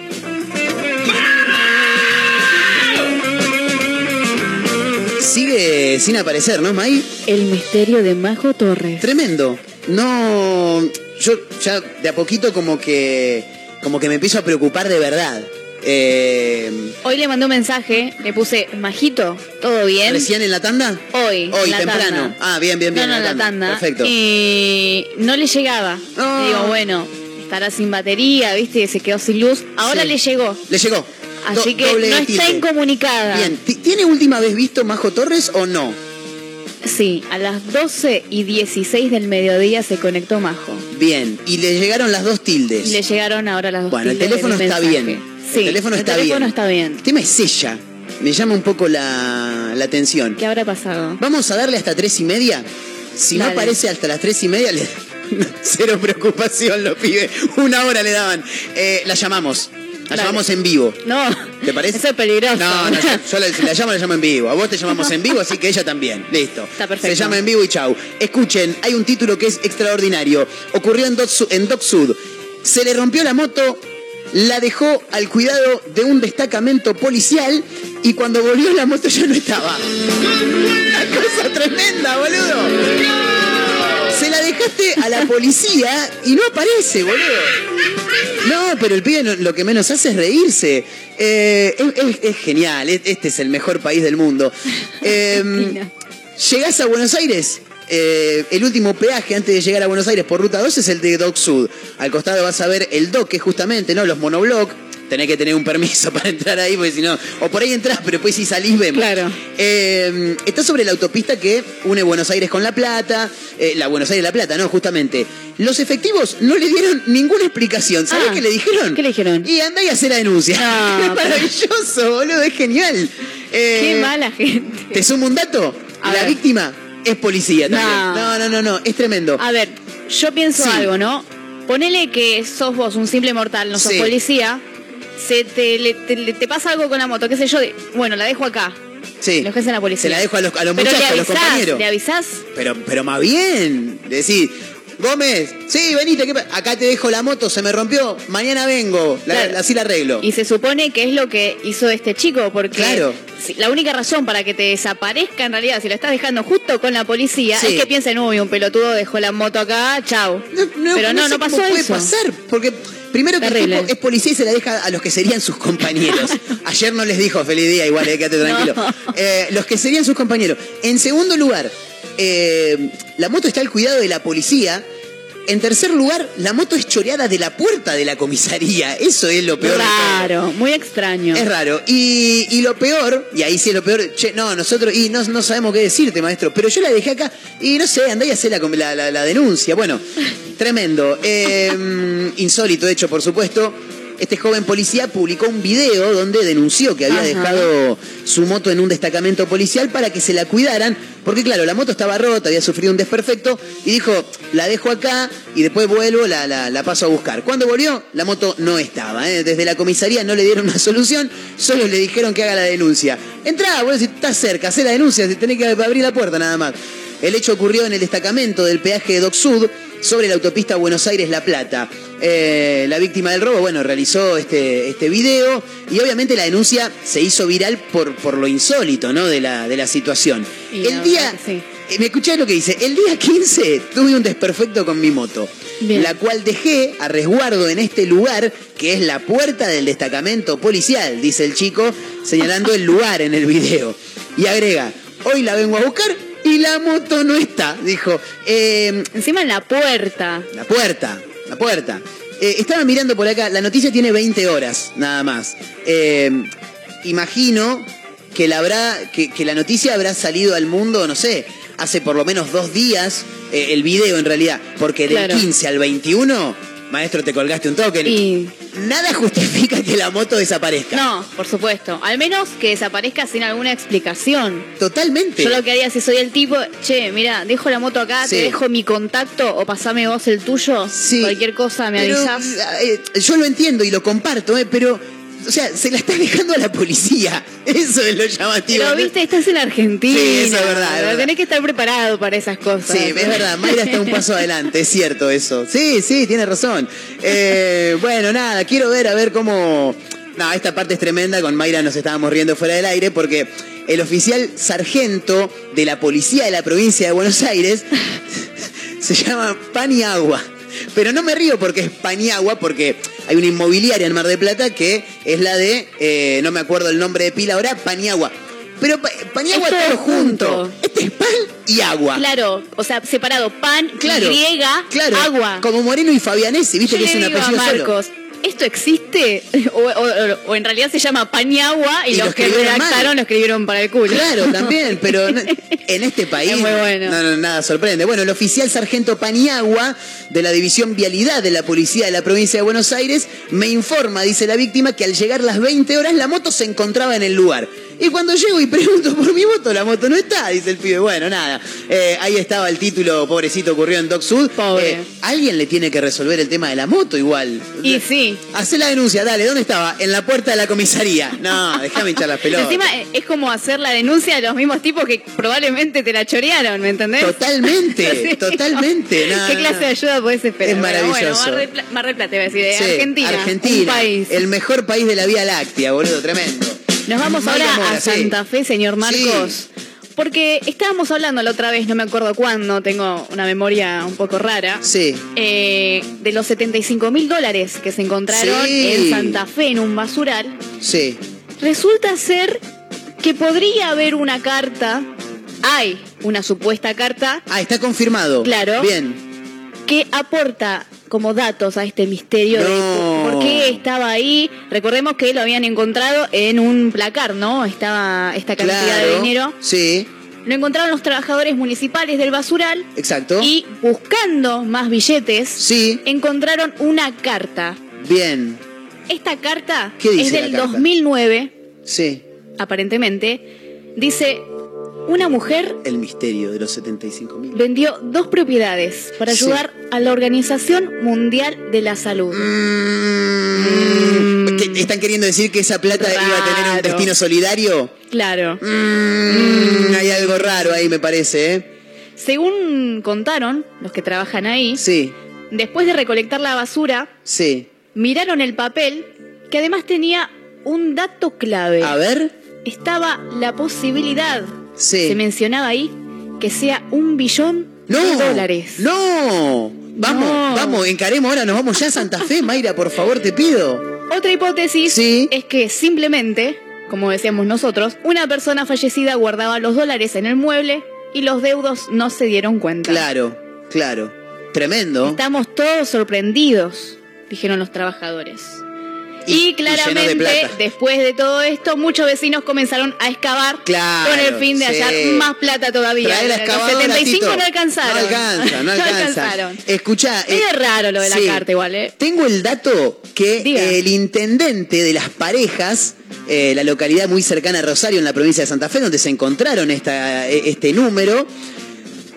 Sigue sin aparecer, ¿no, May? El misterio de Majo Torres. Tremendo. No. Yo ya de a poquito como que. como que me empiezo a preocupar de verdad. Eh, Hoy le mandé un mensaje, le puse, Majito, ¿todo bien? ¿Recién en la tanda? Hoy. Hoy, la temprano. tanda. Ah, bien, bien, bien. No, no, en la tanda. Perfecto. Y no le llegaba. Digo, bueno, estará sin batería, ¿viste? Se quedó sin luz. Ahora Sí. le llegó. Le llegó. Así Do- que no está incomunicada. Bien. Ti- ¿Tiene última vez visto Majo Torres o no? Sí, a las 12 y 16 del mediodía se conectó Majo. Bien. Y le llegaron las dos tildes. Le llegaron ahora las dos Bueno, el tildes teléfono del está mensaje. bien. Sí, el teléfono está teléfono bien. está bien. El tema es ella. Me llama un poco la, la atención. ¿Qué habrá pasado? Vamos a darle hasta tres y media. Si no aparece hasta las tres y media, le... (laughs) cero preocupación los pibes. Una hora le daban. Eh, la llamamos. La Dale. llamamos en vivo. No, ¿Te parece? eso es peligroso. No, no, yo, yo la, si la llamo, la llamo en vivo. A vos te llamamos en vivo, así que ella también. Listo. Está perfecto. Se llama en vivo y chau. Escuchen, hay un título que es extraordinario. Ocurrió en Doc, en Doc Sud. Se le rompió la moto, la dejó al cuidado de un destacamento policial y cuando volvió la moto ya no estaba. (laughs) Una cosa tremenda, boludo. Dejaste a la policía y no aparece, boludo. No, pero el pibe no- lo que menos hace es reírse. Eh, es, es- es genial, es- este es el mejor país del mundo. (laughs) Eh, Llegás a Buenos Aires, eh, el último peaje antes de llegar a Buenos Aires por ruta 2 es el de Doc Sud. Al costado vas a ver el Doc, que es justamente, ¿no? Los monobloc. Tenés que tener un permiso (laughs) para entrar ahí, porque si no. O por ahí entrás, pero después si salís vemos. Claro. Eh, está sobre la autopista que une Buenos Aires con La Plata. eh, la Buenos Aires La Plata, ¿no? Justamente. Los efectivos no le dieron ninguna explicación. ¿Sabés Ah, qué le dijeron? ¿Qué le dijeron? Y andá y hacé la denuncia. No, (laughs) es maravilloso, boludo, es genial. Eh, Qué mala gente. ¿Te sumo un dato? A la ver. víctima es policía también. No. No, no, no, no, es tremendo. A ver, yo pienso Sí. algo, ¿no? Ponele que sos vos un simple mortal, no sos Sí. policía. Se te, le- te, le- te pasa algo con la moto, qué sé yo. de- bueno, la dejo acá. Sí. Lo ejerce la policía. Se la dejo a los, a los muchachos, a los compañeros. le avisás. Pero, pero más bien. Decís, Gómez, sí, venite, ¿qué pa- acá te dejo la moto, se me rompió, mañana vengo, la- Claro. así la arreglo. Y se supone que es lo que hizo este chico, porque Claro. la única razón para que te desaparezca en realidad, si lo estás dejando justo con la policía, Sí. es que piensen, uy, un pelotudo dejó la moto acá, chau. Pero no, sé no, cómo pasó puede eso. pasar, porque primero que el tipo es policía y se la deja a los que serían sus compañeros. (laughs) Ayer no les dijo feliz día, igual, eh, quédate tranquilo. No. Eh, los que serían sus compañeros. En segundo lugar, eh, la moto está al cuidado de la policía. En tercer lugar, la moto es choreada de la puerta de la comisaría. Eso es lo peor. de. Raro, muy extraño. Es raro. Y, y lo peor, y ahí sí es lo peor, che, no, nosotros, y no, no sabemos qué decirte, maestro, pero yo la dejé acá, y no sé, andá y hacé la, la, la- la denuncia. Bueno, tremendo. Eh, (laughs) insólito, hecho, por supuesto. Este joven policía publicó un video donde denunció que había Ajá. dejado su moto en un destacamento policial para que se la cuidaran, porque claro, la moto estaba rota, había sufrido un desperfecto, y dijo, la dejo acá y después vuelvo, la, la- la paso a buscar. Cuando volvió, la moto no estaba. ¿eh? Desde la comisaría no le dieron una solución, solo le dijeron que haga la denuncia. Entrá, bueno, si estás cerca, hacé la denuncia, si tenés que abrir la puerta nada más. El hecho ocurrió en el destacamento del peaje de Doc Sud sobre la autopista Buenos Aires-La Plata. Eh, la víctima del robo, bueno, realizó este, este video y obviamente la denuncia se hizo viral por, por lo insólito, ¿no? De la, de la situación. Y el día, sí. eh, me escuché lo que dice, el día 15 tuve un desperfecto con mi moto, Bien. la cual dejé a resguardo en este lugar que es la puerta del destacamento policial, dice el chico, señalando el lugar en el video. Y agrega, hoy la vengo a buscar y la moto no está, dijo. Eh, Encima en la puerta. la puerta, la puerta. Eh, estaba mirando por acá, la noticia tiene 20 horas, nada más. Eh, imagino que la, habrá, que, que la noticia habrá salido al mundo, no sé, hace por lo menos dos días, eh, el video en realidad, porque del Claro. 15 al 21, maestro, te colgaste un toque. Y Nada justifica que la moto desaparezca. no, por supuesto. Al menos que desaparezca sin alguna explicación. Totalmente. Yo lo que haría si soy el tipo, che, mira, dejo la moto acá, Sí. te dejo mi contacto o pasame vos el tuyo. Sí. Cualquier cosa me Pero, avisás. eh, yo lo entiendo y lo comparto, eh, pero, o sea, se la está dejando a la policía. Eso es lo llamativo. Pero ¿no? viste, estás en Argentina. Sí, eso es verdad, es verdad. Tenés que estar preparado para esas cosas. Sí, es verdad, Mayra está un paso (laughs) adelante, es cierto eso. Sí, sí, tiene razón. Eh, bueno, nada, quiero ver a ver cómo... No, esta parte es tremenda, con Mayra nos estábamos riendo fuera del aire porque el oficial sargento de la policía de la provincia de Buenos Aires (laughs) se llama Paniagua. Pero no me río porque es Paniagua, porque hay una inmobiliaria en Mar de Plata que es la de, eh, no me acuerdo el nombre de pila ahora, Paniagua. Pero Pa- Paniagua Es todo junto. junto. Este es pan y agua. Claro, o sea, separado pan, Claro, griega, claro, agua. Como Moreno y Fabianesi, viste Yo que es le un digo a apellido solo. ¿Esto existe? (laughs) O, o- o en realidad se llama Pañagua y, Y lo los que redactaron lo escribieron para el culo. Claro, también, pero (laughs) en este país Es muy bueno. no, no, nada sorprende. Bueno, el oficial sargento Paniagua de la División Vialidad de la Policía de la Provincia de Buenos Aires me informa, dice la víctima, que al llegar las 20 horas la moto se encontraba en el lugar. Y cuando llego y pregunto por mi moto, la moto no está, dice el pibe. Bueno, nada. Eh, ahí estaba el título, pobrecito, ocurrió en Doc Sud. Pobre. Eh, alguien le tiene que resolver el tema de la moto igual. Y sí. Hacé la denuncia, dale, ¿dónde estaba? En la puerta de la comisaría. No, déjame hinchar las pelotas. Encima eh, es como hacer la denuncia de los mismos tipos que probablemente te la chorearon, ¿me entendés? Totalmente, (laughs) Sí. totalmente. No, ¿Qué no, clase no. de ayuda podés esperar? Es maravilloso. Bueno, Mar, del Pla- Mar del Plata, iba a decir, de Sí, Argentina. Argentina, Un país. el mejor país de la Vía Láctea, boludo, tremendo. Nos vamos ahora a sí. Santa Fe, señor Marcos. Porque estábamos hablando la otra vez, no me acuerdo cuándo, tengo una memoria un poco rara. Sí. eh, de los 75 mil dólares que se encontraron Sí. en Santa Fe en un basural, Sí. resulta ser que podría haber una carta, hay una supuesta carta Ah, está confirmado. Claro. Bien. que aporta como datos a este misterio de No. por qué estaba ahí. Recordemos que lo habían encontrado en un placar, ¿no? Estaba esta cantidad Claro. de dinero. Sí, Lo encontraron los trabajadores municipales del basural exacto. y buscando más billetes, Sí, encontraron una carta. bien. Esta carta ¿Qué dice es del la carta? 2009, Sí. aparentemente. Dice, una mujer El misterio de los 75 mil. vendió dos propiedades para Sí. ayudar a la Organización Mundial de la Salud. Mm, ¿qué- ¿Están queriendo decir que esa plata iba a tener un destino solidario? Claro. Mm, hay algo raro ahí, me parece, ¿eh? Según contaron los que trabajan ahí, Sí, después de recolectar la basura, sí. miraron el papel que además tenía un dato clave. A ver. Estaba la posibilidad, Sí. se mencionaba ahí, que sea un billón ¡No! de dólares. ¡No! Vamos, No. vamos, encaremos ahora, nos vamos ya a Santa Fe, Mayra, por favor, te pido. Otra hipótesis Sí. es que simplemente, como decíamos nosotros, una persona fallecida guardaba los dólares en el mueble y los deudos no se dieron cuenta. Claro, claro. Tremendo. Estamos todos sorprendidos, dijeron los trabajadores. Y, claramente, después de todo esto, muchos vecinos comenzaron a excavar Claro, con el fin de sí. hallar más plata todavía. Los excavadora, 75 Tito. no alcanzaron. No alcanza, no (laughs) alcanza. alcanzaron. Escuchá. Es eh, raro lo de la sí. carta igual, ¿eh? Tengo el dato que Diga. el intendente de las parejas, eh, la localidad muy cercana a Rosario, en la provincia de Santa Fe, donde se encontraron esta, eh, este número,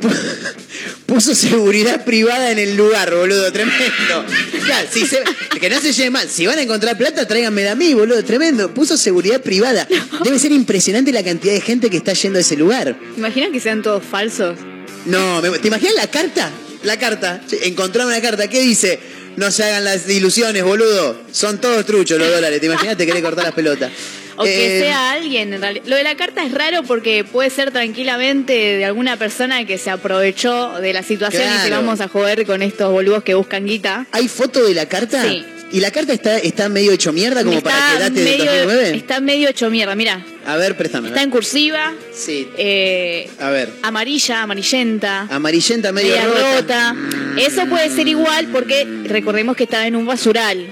(laughs) puso seguridad privada en el lugar, boludo, tremendo. Claro, si se- que no se lleve mal. Si van a encontrar plata, tráiganmela a mí, boludo, tremendo. Puso seguridad privada. Debe ser impresionante la cantidad de gente que está yendo a ese lugar. ¿Imaginan que sean todos falsos? No, ¿te imaginas la carta? La carta. Che, Encontraron una carta. ¿Qué dice? No se hagan las ilusiones, boludo. Son todos truchos los dólares. ¿Te imaginas? Te querés cortar las pelotas. O que Eh, sea alguien, en realidad. Lo de la carta es raro porque puede ser tranquilamente de alguna persona que se aprovechó de la situación y se vamos a joder con estos boludos que buscan guita. ¿Hay foto de la carta? Sí. ¿Y la carta está, está medio hecho mierda como para que date medio, 2009? está medio hecho mierda, mira. A ver, préstame. Está en cursiva, Sí. eh, A ver. amarilla, amarillenta, Amarillenta, medio media rota. rota. Eso puede ser igual porque recordemos que estaba en un basural.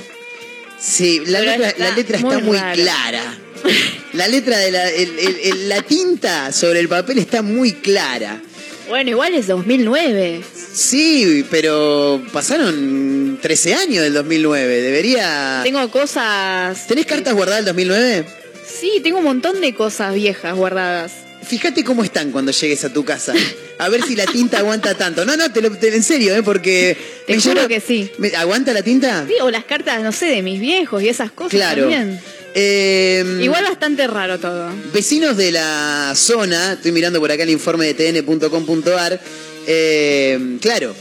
Sí, la Pero letra, está la letra está muy muy rara. clara. (laughs) La letra de la, el- el- el- la tinta sobre el papel está muy clara. Bueno, igual es 2009. Sí, pero pasaron 13 años del 2009. Debería. Tengo cosas. ¿Tenés cartas guardadas del 2009? Sí, tengo un montón de cosas viejas guardadas. Fíjate cómo están cuando llegues a tu casa. A ver si la tinta aguanta tanto. No, no, te lo te- en serio, ¿eh? Porque. Te me juro que sí. me- ¿Aguanta la tinta? Sí, o las cartas, no sé, de mis viejos y esas cosas Claro. también. Eh, Igual bastante raro todo. Vecinos de la zona, estoy mirando por acá el informe de tn.com.ar, eh, claro,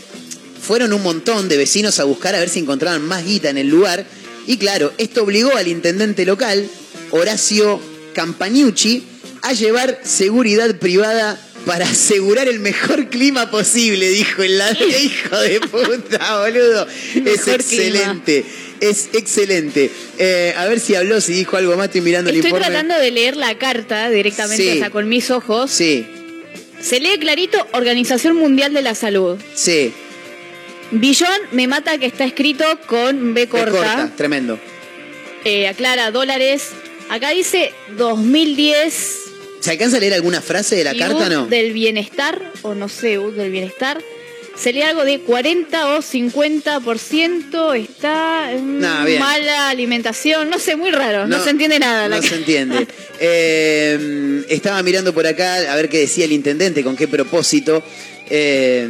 fueron un montón de vecinos a buscar a ver si encontraban más guita en el lugar. Y claro, esto obligó al intendente local, Horacio Campagnucci, a llevar seguridad privada para asegurar el mejor clima posible, dijo el ladrón. hijo de puta, boludo. (laughs) Es excelente, es excelente. Eh, a ver si habló, si dijo algo más, estoy mirando el Estoy informe. tratando de leer la carta directamente, Sí. o sea, con mis ojos. Sí, Se lee clarito Organización Mundial de la Salud. sí. Billón me mata que está escrito con B corta. corta, tremendo. Eh, aclara dólares. Acá dice 2010. ¿Se alcanza a leer alguna frase de la y carta U no? Del bienestar, o no sé, del bienestar. Se lee algo de 40 o 50%. Está No, mala alimentación. No sé, muy raro. No, No, se entiende nada. No se entiende. (laughs) Eh, estaba mirando por acá a ver qué decía el intendente, con qué propósito. Eh,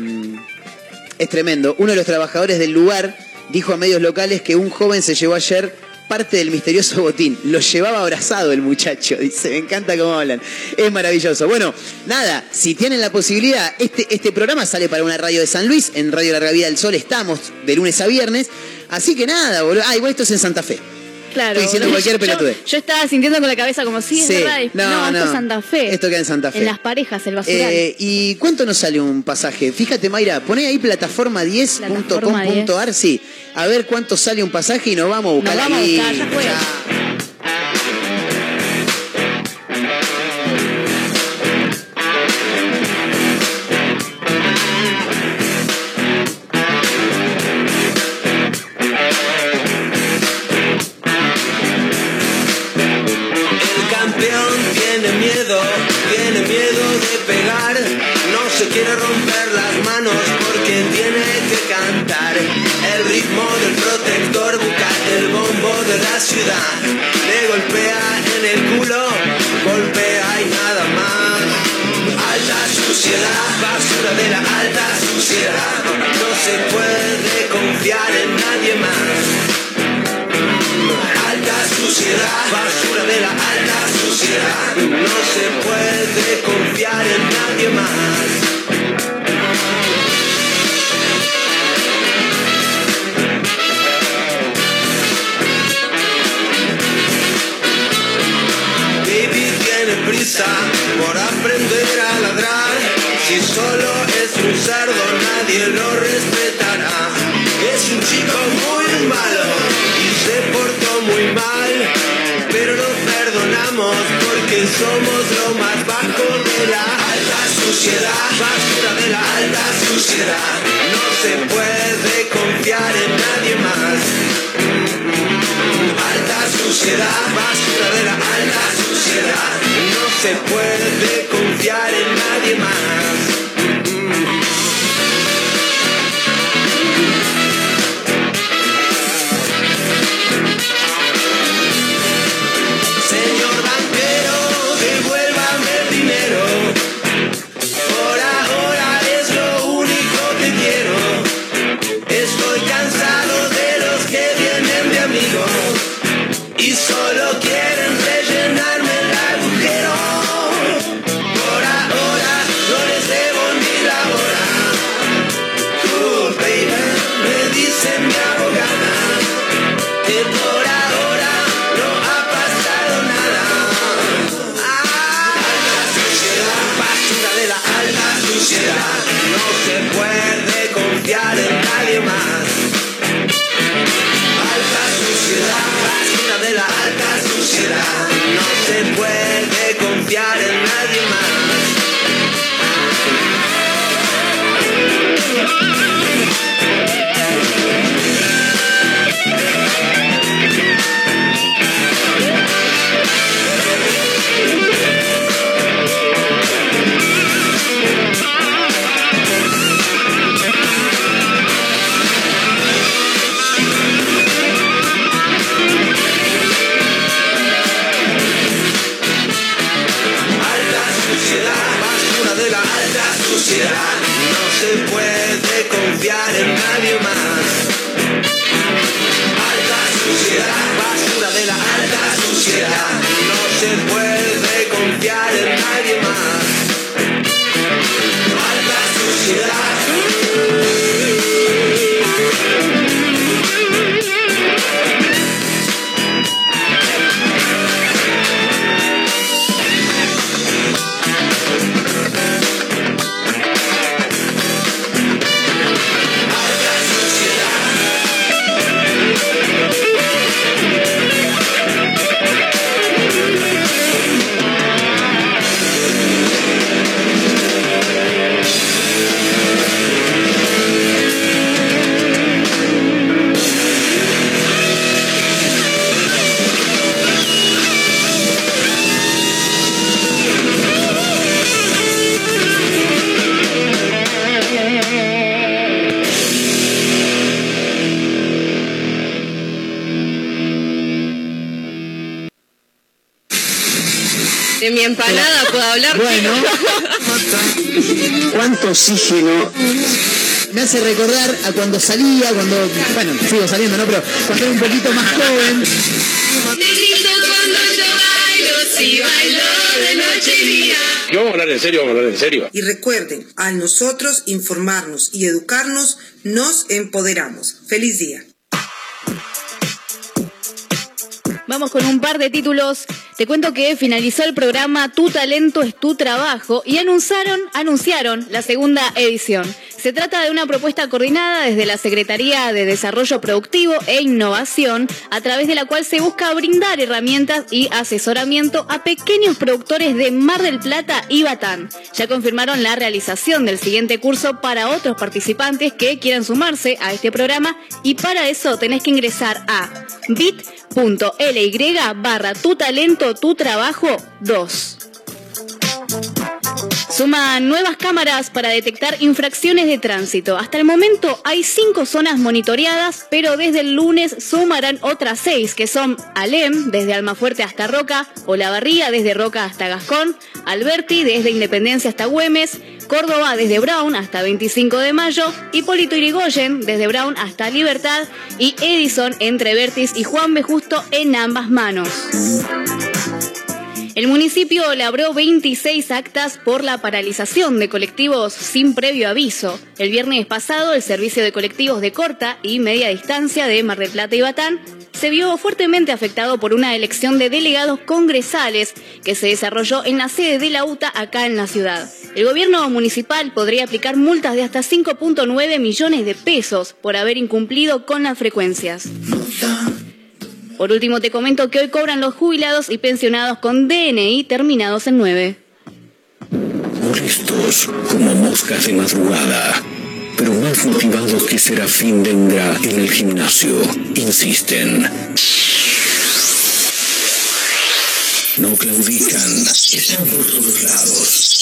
es tremendo. Uno de los trabajadores del lugar dijo a medios locales que un joven se llevó ayer parte del misterioso botín. Lo llevaba abrazado el muchacho. Dice, me encanta cómo hablan. Es maravilloso. Bueno, nada, si tienen la posibilidad, este, este programa sale para una radio de San Luis, en Radio Larga Vida del Sol estamos de lunes a viernes. Así que nada, boludo. Ah, igual esto es en Santa Fe. Claro. Estoy diciendo cualquier Yo- pelotudez. Yo, estaba sintiendo con la cabeza como, sí, es Sí. verdad. No, No, esto no. es Santa Fe. Esto queda en Santa Fe. En las parejas, el basural. Eh, ¿Y cuánto nos sale un pasaje? Fíjate, Mayra, poné ahí plataforma10.com.ar, sí. A ver cuánto sale un pasaje y nos vamos a buscar Nos vamos a buscar, ya fue. Ya. No se puede confiar en nadie más. Somos lo más bajo de la alta suciedad. Basura de la alta suciedad. No se puede confiar en nadie más. Alta suciedad, basura de la alta suciedad. No se puede confiar en nadie más. Confiar en nadie hablar. Bueno. ¿Cuánto oxígeno? Me hace recordar a cuando salía, cuando, bueno, sigo saliendo, ¿no? Pero cuando era un poquito más joven. Negrito cuando yo bailo, si bailo de noche y día. Y vamos a hablar en serio, vamos a hablar en serio. Y recuerden, al nosotros informarnos y educarnos, nos empoderamos. Feliz día. Vamos con un par de títulos. Te cuento que finalizó el programa Tu talento es tu trabajo y anunciaron, anunciaron la segunda edición. Se trata de una propuesta coordinada desde la Secretaría de Desarrollo Productivo e Innovación, a través de la cual se busca brindar herramientas y asesoramiento a pequeños productores de Mar del Plata y Batán. Ya confirmaron la realización del siguiente curso para otros participantes que quieran sumarse a este programa y para eso tenés que ingresar a bit.ly barra tu talento, tu trabajo 2. Suman nuevas cámaras para detectar infracciones de tránsito. Hasta el momento hay cinco zonas monitoreadas, pero desde el lunes sumarán otras seis, que son Alem, desde Almafuerte hasta Roca, Olavarría, desde Roca hasta Gascón, Alberti, desde Independencia hasta Güemes, Córdoba, desde Brown hasta 25 de mayo, Hipólito Irigoyen, desde Brown hasta Libertad, y Edison entre Vertis y Juan B. Justo en ambas manos. El municipio labró 26 actas por la paralización de colectivos sin previo aviso. El viernes pasado, el servicio de colectivos de corta y media distancia de Mar del Plata y Batán se vio fuertemente afectado por una elección de delegados congresales que se desarrolló en la sede de la UTA acá en la ciudad. El gobierno municipal podría aplicar multas de hasta 5.9 millones de pesos por haber incumplido con las frecuencias. Por último, te comento que hoy cobran los jubilados y pensionados con DNI terminados en 9. Molestos como moscas de madrugada, pero más motivados que Serafín Dengra en el gimnasio, insisten. no claudican, están por todos lados.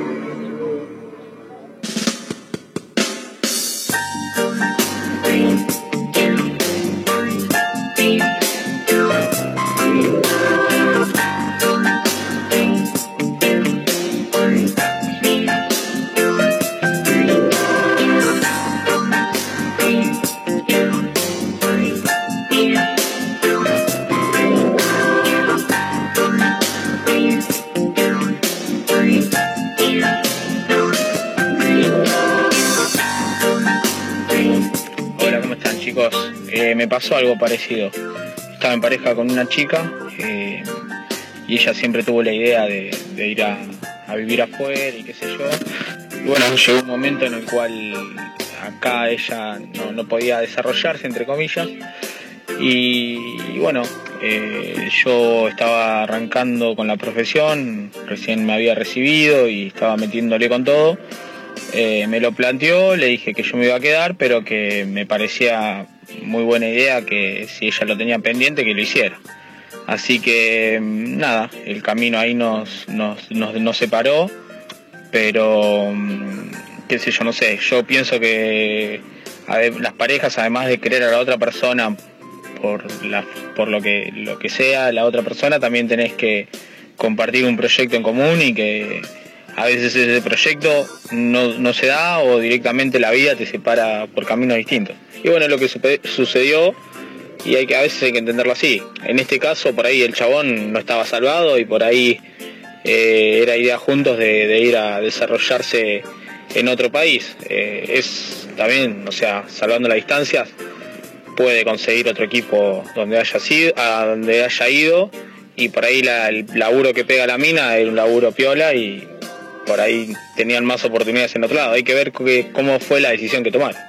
Me pasó algo parecido. Estaba en pareja con una chica eh, y ella siempre tuvo la idea de, ir a, a vivir afuera y qué sé yo. Y bueno, llegó un momento en el cual acá ella no, podía desarrollarse, entre comillas. Y, y bueno, eh, yo estaba arrancando con la profesión, recién me había recibido y estaba metiéndole con todo. Eh, me lo planteó, le dije que yo me iba a quedar, pero que me parecía muy buena idea que si ella lo tenía pendiente, que lo hiciera. Así que mm, nada, el camino ahí nos, nos, nos, separó, pero mm, qué sé yo, no sé, yo pienso que las parejas, además de querer a la otra persona por, la, por lo, que, lo que sea, la otra persona, también tenés que compartir un proyecto en común y que a veces ese proyecto no, no se da o directamente la vida te separa por caminos distintos. Y bueno, es lo que sucedió y hay que a veces hay que entenderlo así. En este caso, por ahí el chabón no estaba salvado y por ahí eh, era idea juntos de, ir a desarrollarse en otro país. Eh, es también, o sea, salvando las distancias, puede conseguir otro equipo donde haya sido, a donde haya ido y por ahí el laburo que pega la mina era un laburo piola y por ahí tenían más oportunidades en otro lado. Hay que ver cómo fue la decisión que tomaron.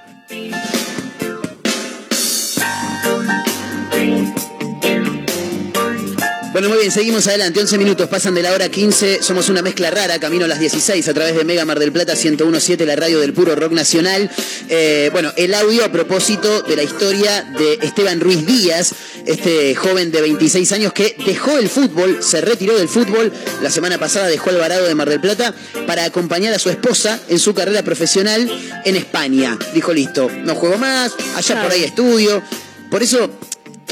Bueno, muy bien, seguimos adelante. 11 minutos, pasan de la hora 15. Somos una mezcla rara, camino a las 16 a través de Mega Mar del Plata 1017, la radio del puro rock nacional. Eh, bueno, el audio a propósito de la historia de Esteban Ruiz Díaz, este joven de 26 años que dejó el fútbol, se retiró del fútbol. La semana pasada dejó Alvarado de Mar del Plata para acompañar a su esposa en su carrera profesional en España. Dijo, listo, no juego más, allá por ahí estudio. Por eso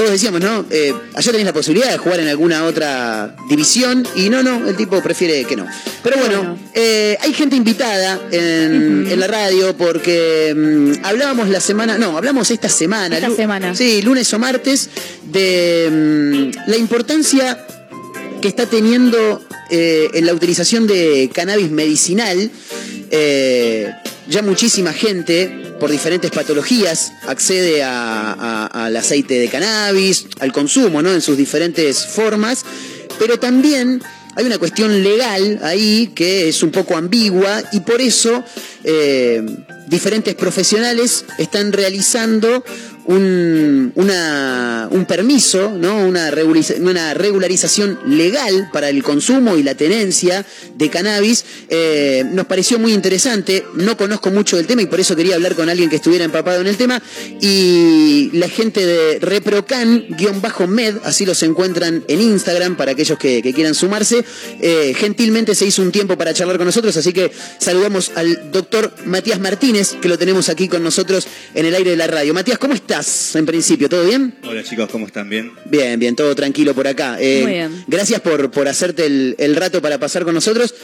todos decíamos, ¿no? Eh, allá tenés la posibilidad de jugar en alguna otra división y no, no, el tipo prefiere que no. Pero bueno, eh, hay gente invitada en, en la radio porque mm, hablábamos la semana, no, hablamos esta semana. Esta semana. Sí, lunes o martes, de mm, la importancia que está teniendo eh, en la utilización de cannabis medicinal. Eh, ya muchísima gente por diferentes patologías accede al aceite de cannabis, al consumo, ¿no? En sus diferentes formas, pero también hay una cuestión legal ahí que es un poco ambigua y por eso eh, diferentes profesionales están realizando un, una- un permiso, ¿no? una, regulariza- una regularización legal para el consumo y la tenencia de cannabis. Eh, nos pareció muy interesante, no conozco mucho del tema y por eso quería hablar con alguien que estuviera empapado en el tema. Y la gente de Reprocan-Med, así los encuentran en Instagram para aquellos que, que quieran sumarse, eh, gentilmente se hizo un tiempo para charlar con nosotros, así que saludamos al doctor Matías Martínez, que lo tenemos aquí con nosotros en el aire de la radio. Matías, ¿cómo estás en principio? ¿Todo bien? Hola chicos, ¿cómo están? ¿Bien? Bien, bien, todo tranquilo por acá. Eh, Muy bien. Gracias por, por hacerte el, el rato para pasar con nosotros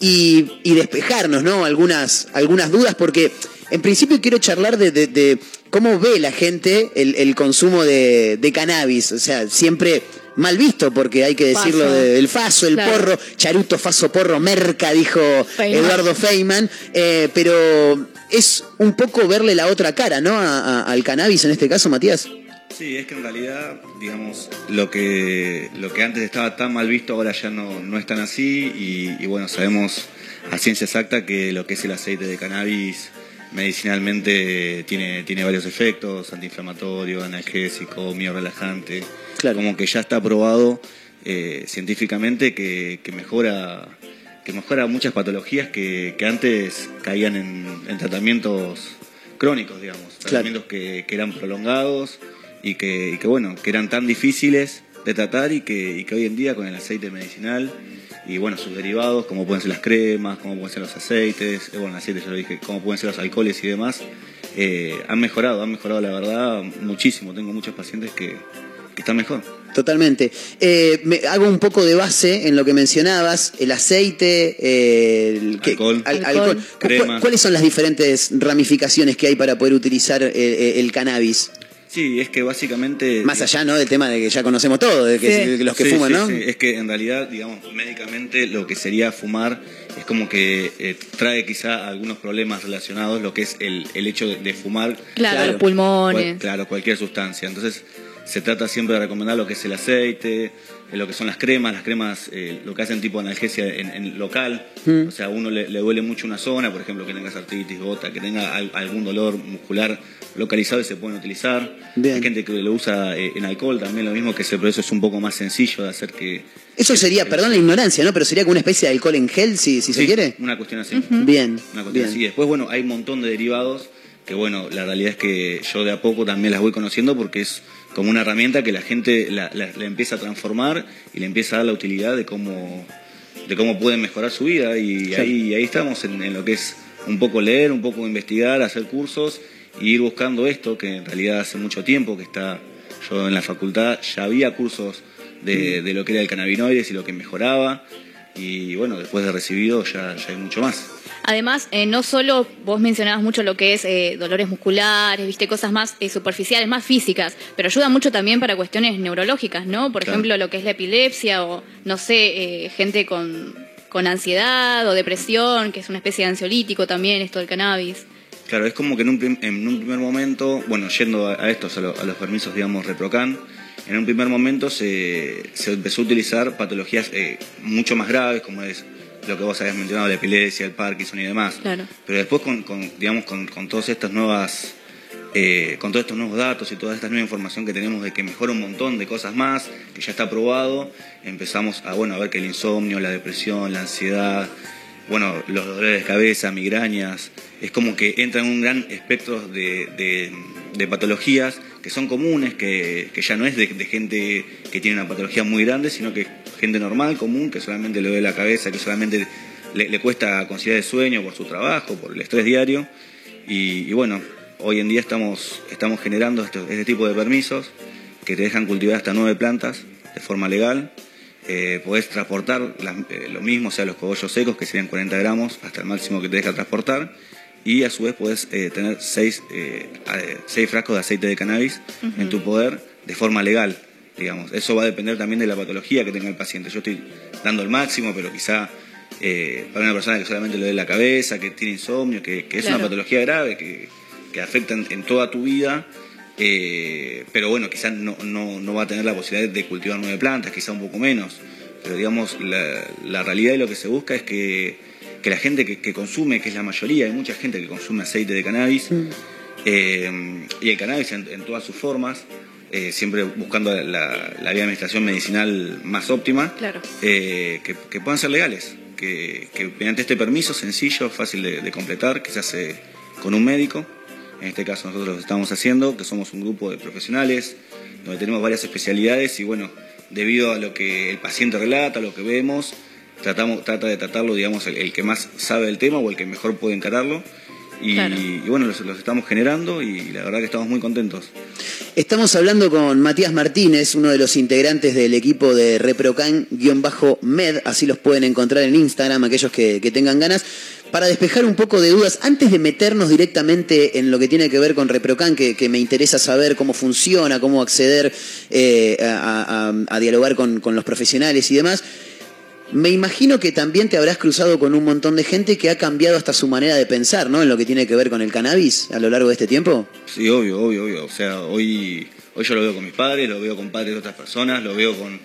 y, y despejarnos, ¿no? Algunas, algunas dudas, porque en principio quiero charlar de, de- de cómo ve la gente el, el consumo de, de cannabis. O sea, siempre mal visto, porque hay que decirlo Faso. del faso, el Claro. porro, charuto, faso, porro, merca, dijo Feynman. Eduardo Feynman. Eh, pero es un poco verle la otra cara, ¿no? A- a- al cannabis en este caso, Matías. Sí, es que en realidad, digamos, lo que, lo que antes estaba tan mal visto ahora ya no, no es tan así y, y bueno, sabemos a ciencia exacta que lo que es el aceite de cannabis medicinalmente tiene, tiene varios efectos, antiinflamatorio, analgésico, relajante. Como que ya está probado eh, científicamente que, que mejora que mejora muchas patologías que, que antes caían en, en tratamientos crónicos, digamos, tratamientos que, que eran prolongados y que, y que, bueno, que eran tan difíciles de tratar y que, y que hoy en día con el aceite medicinal y bueno, sus derivados, como pueden ser las cremas, como pueden ser los aceites, eh, bueno, aceites ya lo dije, como pueden ser los alcoholes y demás, eh, han mejorado, han mejorado la verdad muchísimo. Tengo muchos pacientes que, que están mejor. Totalmente. Eh, me hago un poco de base en lo que mencionabas, el aceite, eh, el alcohol, al- alcohol, ¿Cu- cremas. ¿Cuáles son las diferentes ramificaciones que hay para poder utilizar eh, el cannabis? Sí, es que básicamente... Más allá, ¿no? Del tema de que ya conocemos todo, de que Sí. los que Sí, fuman, sí, ¿no? sí. Es que en realidad, digamos, médicamente lo que sería fumar es como que eh, trae quizá algunos problemas relacionados, lo que es el, el hecho de, de fumar. Claro, los pulmones. Cual- claro, cualquier sustancia. Entonces, se trata siempre de recomendar lo que es el aceite, eh, lo que son las cremas, las cremas, eh, lo que hacen tipo analgesia en, en local. Mm. O sea, a uno le, le duele mucho una zona, por ejemplo, que tenga artritis, gota, que tenga al- algún dolor muscular localizado y se pueden utilizar. Bien. Hay gente que lo usa eh, en alcohol también, lo mismo que ese proceso es un poco más sencillo de hacer que... Eso sería, perdón la ignorancia, ¿no? Pero sería como una especie de alcohol en gel, si, si se quiere. Una cuestión así. Bien. Una cuestión bien. así. Después, bueno, hay un montón de derivados que, bueno, la realidad es que yo de a poco también las voy conociendo porque es como una herramienta que la gente la, la- la empieza a transformar y le empieza a dar la utilidad de cómo, de cómo pueden mejorar su vida. Y Sí. ahí, ahí estamos en, en lo que es un poco leer, un poco investigar, hacer cursos y ir buscando esto, que en realidad hace mucho tiempo que está yo en la facultad, ya había cursos de, de lo que era el cannabinoides y lo que mejoraba. Y bueno, después de recibido ya, ya hay mucho más. Además, eh, no solo vos mencionabas mucho lo que es eh, dolores musculares, viste, cosas más eh, superficiales, más físicas, pero ayuda mucho también para cuestiones neurológicas, ¿no? Por Claro. ejemplo, lo que es la epilepsia o, no sé, eh, gente con, con ansiedad o depresión, que es una especie de ansiolítico también, esto del cannabis. Claro, es como que en un, prim- en un primer momento, bueno, yendo a, a estos, a, lo- a los permisos, digamos, Reprocan, en un primer momento se, se empezó a utilizar patologías eh, mucho más graves, como es lo que vos habías mencionado, la epilepsia, el Parkinson y demás. Claro. Pero después, con, con, digamos, con, con todas estas nuevas, eh, con todos estos nuevos datos y toda esta nueva información que tenemos de que mejora un montón de cosas más, que ya está probado, empezamos a, bueno, a ver que el insomnio, la depresión, la ansiedad, bueno, los dolores de cabeza, migrañas, es como que entra en un gran espectro de, de- de patologías que son comunes, que, que ya no es de, gente que tiene una patología muy grande, sino que gente normal, común, que solamente le duele la cabeza, que solamente le, cuesta conciliar el sueño por su trabajo, por el estrés diario. Y, bueno, hoy en día estamos, estamos generando este, este tipo de permisos que te dejan cultivar hasta nueve plantas de forma legal. Eh, podés transportar eh, lo mismo, o sea, los cogollos secos, que serían 40 gramos, hasta el máximo que te deja transportar. Y a su vez podés eh, tener seis, eh, eh, seis frascos de aceite de cannabis en tu poder de forma legal, digamos. Eso va a depender también de la patología que tenga el paciente. Yo estoy dando el máximo, pero quizá eh, para una persona que solamente le duele la cabeza, que tiene insomnio, que, que es una patología grave, que, que afecta en, en toda tu vida, pero bueno, quizás no, no, no va a tener la posibilidad de cultivar nueve plantas, quizá un poco menos. Pero digamos, la, la realidad y lo que se busca es que, que la gente que, que consume, que es la mayoría, hay mucha gente que consume aceite de cannabis, eh, y el cannabis en, en todas sus formas, eh, siempre buscando la, la vía de administración medicinal más óptima, Claro. eh, que, que puedan ser legales, que, que mediante este permiso sencillo, fácil de, de completar, que se hace con un médico, en este caso nosotros lo estamos haciendo, que somos un grupo de profesionales, donde tenemos varias especialidades y bueno, debido a lo que el paciente relata, lo que vemos, tratamos, trata de tratarlo, digamos, el, el que más sabe del tema o el que mejor puede encararlo. Y, Claro. y bueno, los, los estamos generando y la verdad que estamos muy contentos. Estamos hablando con Matías Martínez, uno de los integrantes del equipo de Reprocan-Med, así los pueden encontrar en Instagram, aquellos que, que tengan ganas, para despejar un poco de dudas, antes de meternos directamente en lo que tiene que ver con Reprocan, que, que me interesa saber cómo funciona, cómo acceder eh, a, a- a dialogar con, con los profesionales y demás. Me imagino que también te habrás cruzado con un montón de gente que ha cambiado hasta su manera de pensar, ¿no? En lo que tiene que ver con el cannabis a lo largo de este tiempo. Sí, obvio, obvio, obvio. O sea, hoy, hoy yo lo veo con mis padres, lo veo con padres de otras personas, lo veo con,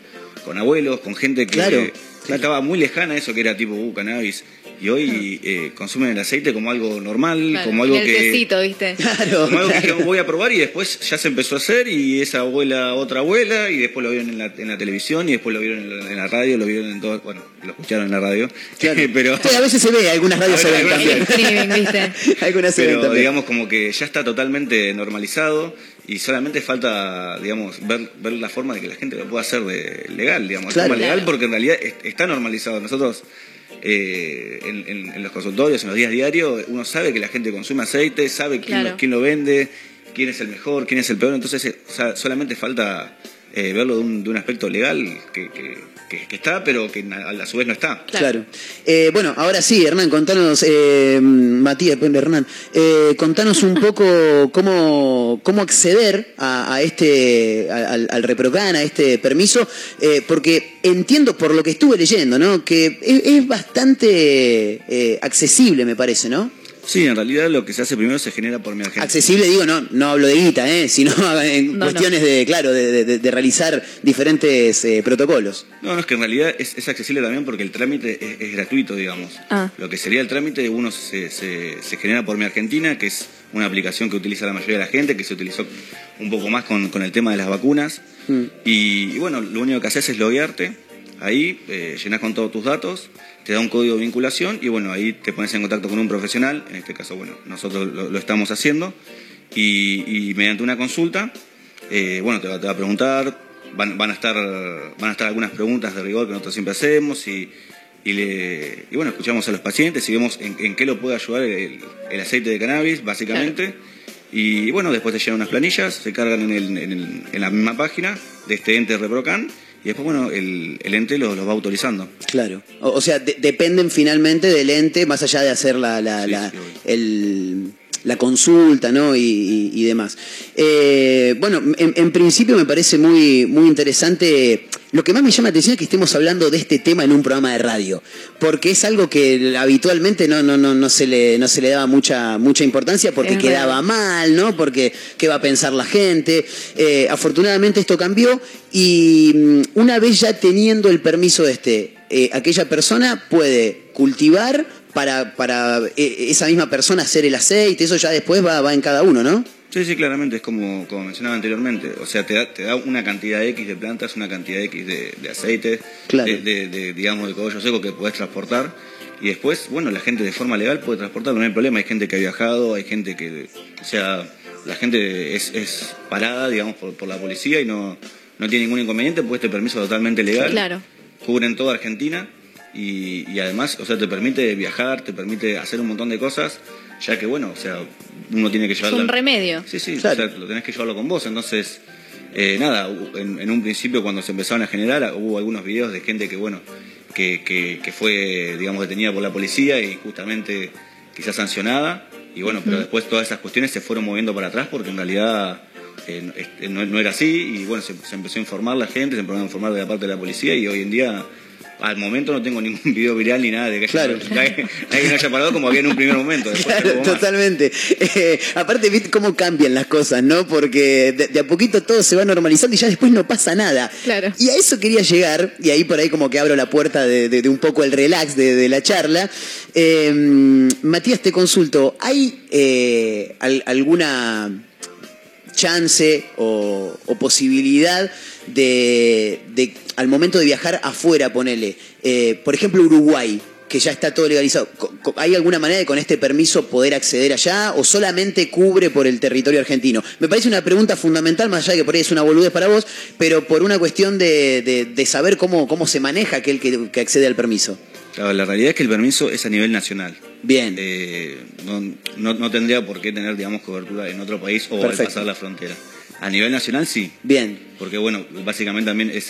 con abuelos, con gente que, Claro, que estaba muy lejana a eso que era tipo, uh, cannabis. Y hoy eh, consumen el aceite como algo normal, Claro, como algo el que... tecito, ¿viste? Como algo que voy a probar y después ya se empezó a hacer y esa abuela, otra abuela, y después lo vieron en la, en la televisión y después lo vieron en la, en la radio, lo vieron en todo, bueno, lo escucharon en la radio, (laughs) pero... Sí, a veces se ve, algunas radios (laughs) se ven también. (laughs) Algunas se ven Pero también. digamos como que ya está totalmente normalizado y solamente falta, digamos, ver, ver la forma de que la gente lo pueda hacer de legal, digamos, de Claro. forma legal porque en realidad es- está normalizado. Nosotros eh, en, en- en los consultorios, en los días diarios, uno sabe que la gente consume aceite, sabe quién, Claro. lo, quién lo vende, quién es el mejor, quién es el peor, entonces eh, o sea, solamente falta eh, verlo de un, de un aspecto legal que, que- que- que está, pero que a, a su vez no está. Claro. Eh, bueno, ahora sí, Hernán, contanos, eh, Matías, perdón, Hernán, eh, contanos un poco cómo, cómo acceder a, a este, al, al Reprocan, a este permiso, eh, porque entiendo por lo que estuve leyendo, ¿no? Que es, es bastante eh, accesible, me parece, ¿no? Sí, en realidad lo que se hace primero se genera por mi agente. Accesible, digo, no, no hablo de guita, ¿eh? (laughs) sino en No, cuestiones de, claro, de, de- de realizar diferentes eh, protocolos. No, no, es que en realidad es, es accesible también porque el trámite es, es gratuito, digamos. Ah. Lo que sería el trámite, uno se, se- se genera por Mi Argentina, que es una aplicación que utiliza la mayoría de la gente, que se utilizó un poco más con, con el tema de las vacunas. Y, y bueno, lo único que haces es loguearte, ahí eh, llenas con todos tus datos, te da un código de vinculación y bueno, ahí te pones en contacto con un profesional, en este caso, bueno, nosotros lo, lo estamos haciendo, y, y mediante una consulta, eh, bueno, te va, te va a preguntar, van, van, a estar, van a estar algunas preguntas de rigor que nosotros siempre hacemos y, y, le- y bueno, escuchamos a los pacientes y vemos en, en qué lo puede ayudar el, el aceite de cannabis, básicamente. Y bueno, después te llegan unas planillas, se cargan en, el- en el- en la misma página de este ente Reprocan y después, bueno, el, el ente los, los va autorizando. Claro. O, o sea, de- dependen finalmente del ente, más allá de hacer la, la, la- el- la consulta ¿no? y, y- y demás. Eh, bueno, en, en principio me parece muy, muy interesante. Lo que más me llama la atención es que estemos hablando de este tema en un programa de radio, porque es algo que habitualmente no, no, no, no, se, le, no se le daba mucha, mucha importancia porque Es quedaba real. mal, ¿no? Porque qué va a pensar la gente. Eh, afortunadamente esto cambió y mm, una vez ya teniendo el permiso de este, eh, aquella persona puede cultivar para, para eh, esa misma persona hacer el aceite, eso ya después va, va en cada uno, ¿no? Sí, sí, claramente, es como, como mencionaba anteriormente. O sea, te da, te da una cantidad X de plantas, una cantidad X de, de aceite, Claro. de, de- de, digamos, de cogollo seco que podés transportar. Y después, bueno, la gente de forma legal puede transportarlo, no hay problema. Hay gente que ha viajado, hay gente que. O sea, la gente es, es parada, digamos, por, por la policía y no, no tiene ningún inconveniente, pues este permiso es totalmente legal. Claro. Cubren toda Argentina y, y además, o sea, te permite viajar, te permite hacer un montón de cosas, ya que, bueno, o sea, uno tiene que Es llevarlo. un remedio. Sí, sí, o sea, lo tenés que llevarlo con vos. Entonces, eh, nada, en, en un principio cuando se empezaron a generar, hubo algunos videos de gente que, bueno, que, que, que fue, digamos, detenida por la policía y justamente quizás sancionada. Y bueno, pero después todas esas cuestiones se fueron moviendo para atrás porque en realidad eh, no era así. Y bueno, se, se empezó a informar la gente, se empezó a informar de la parte de la policía y hoy en día... Al momento no tengo ningún (laughs) video viral ni nada de que Claro. (laughs) alguien no haya parado como había en un primer momento. Claro, totalmente. Eh, aparte, viste cómo cambian las cosas, ¿no? Porque de, de a poquito todo se va normalizando y ya después no pasa nada. Claro. Y a eso quería llegar, y ahí por ahí como que abro la puerta de, de- de un poco el relax de, de la charla. Eh, Matías, te consulto, ¿hay eh, al- alguna chance o, o posibilidad de, de, al momento de viajar afuera, ponele, eh, por ejemplo Uruguay, que ya está todo legalizado, ¿hay alguna manera de con este permiso poder acceder allá o solamente cubre por el territorio argentino? Me parece una pregunta fundamental, más allá de que por ahí es una boludez para vos, pero por una cuestión de, de- de saber cómo, cómo se maneja aquel que, que accede al permiso. Claro, la realidad es que el permiso es a nivel nacional. Bien. no, no, no tendría por qué tener, digamos, cobertura en otro país o al pasar la frontera. A nivel nacional sí. Bien. Porque, bueno, básicamente también es,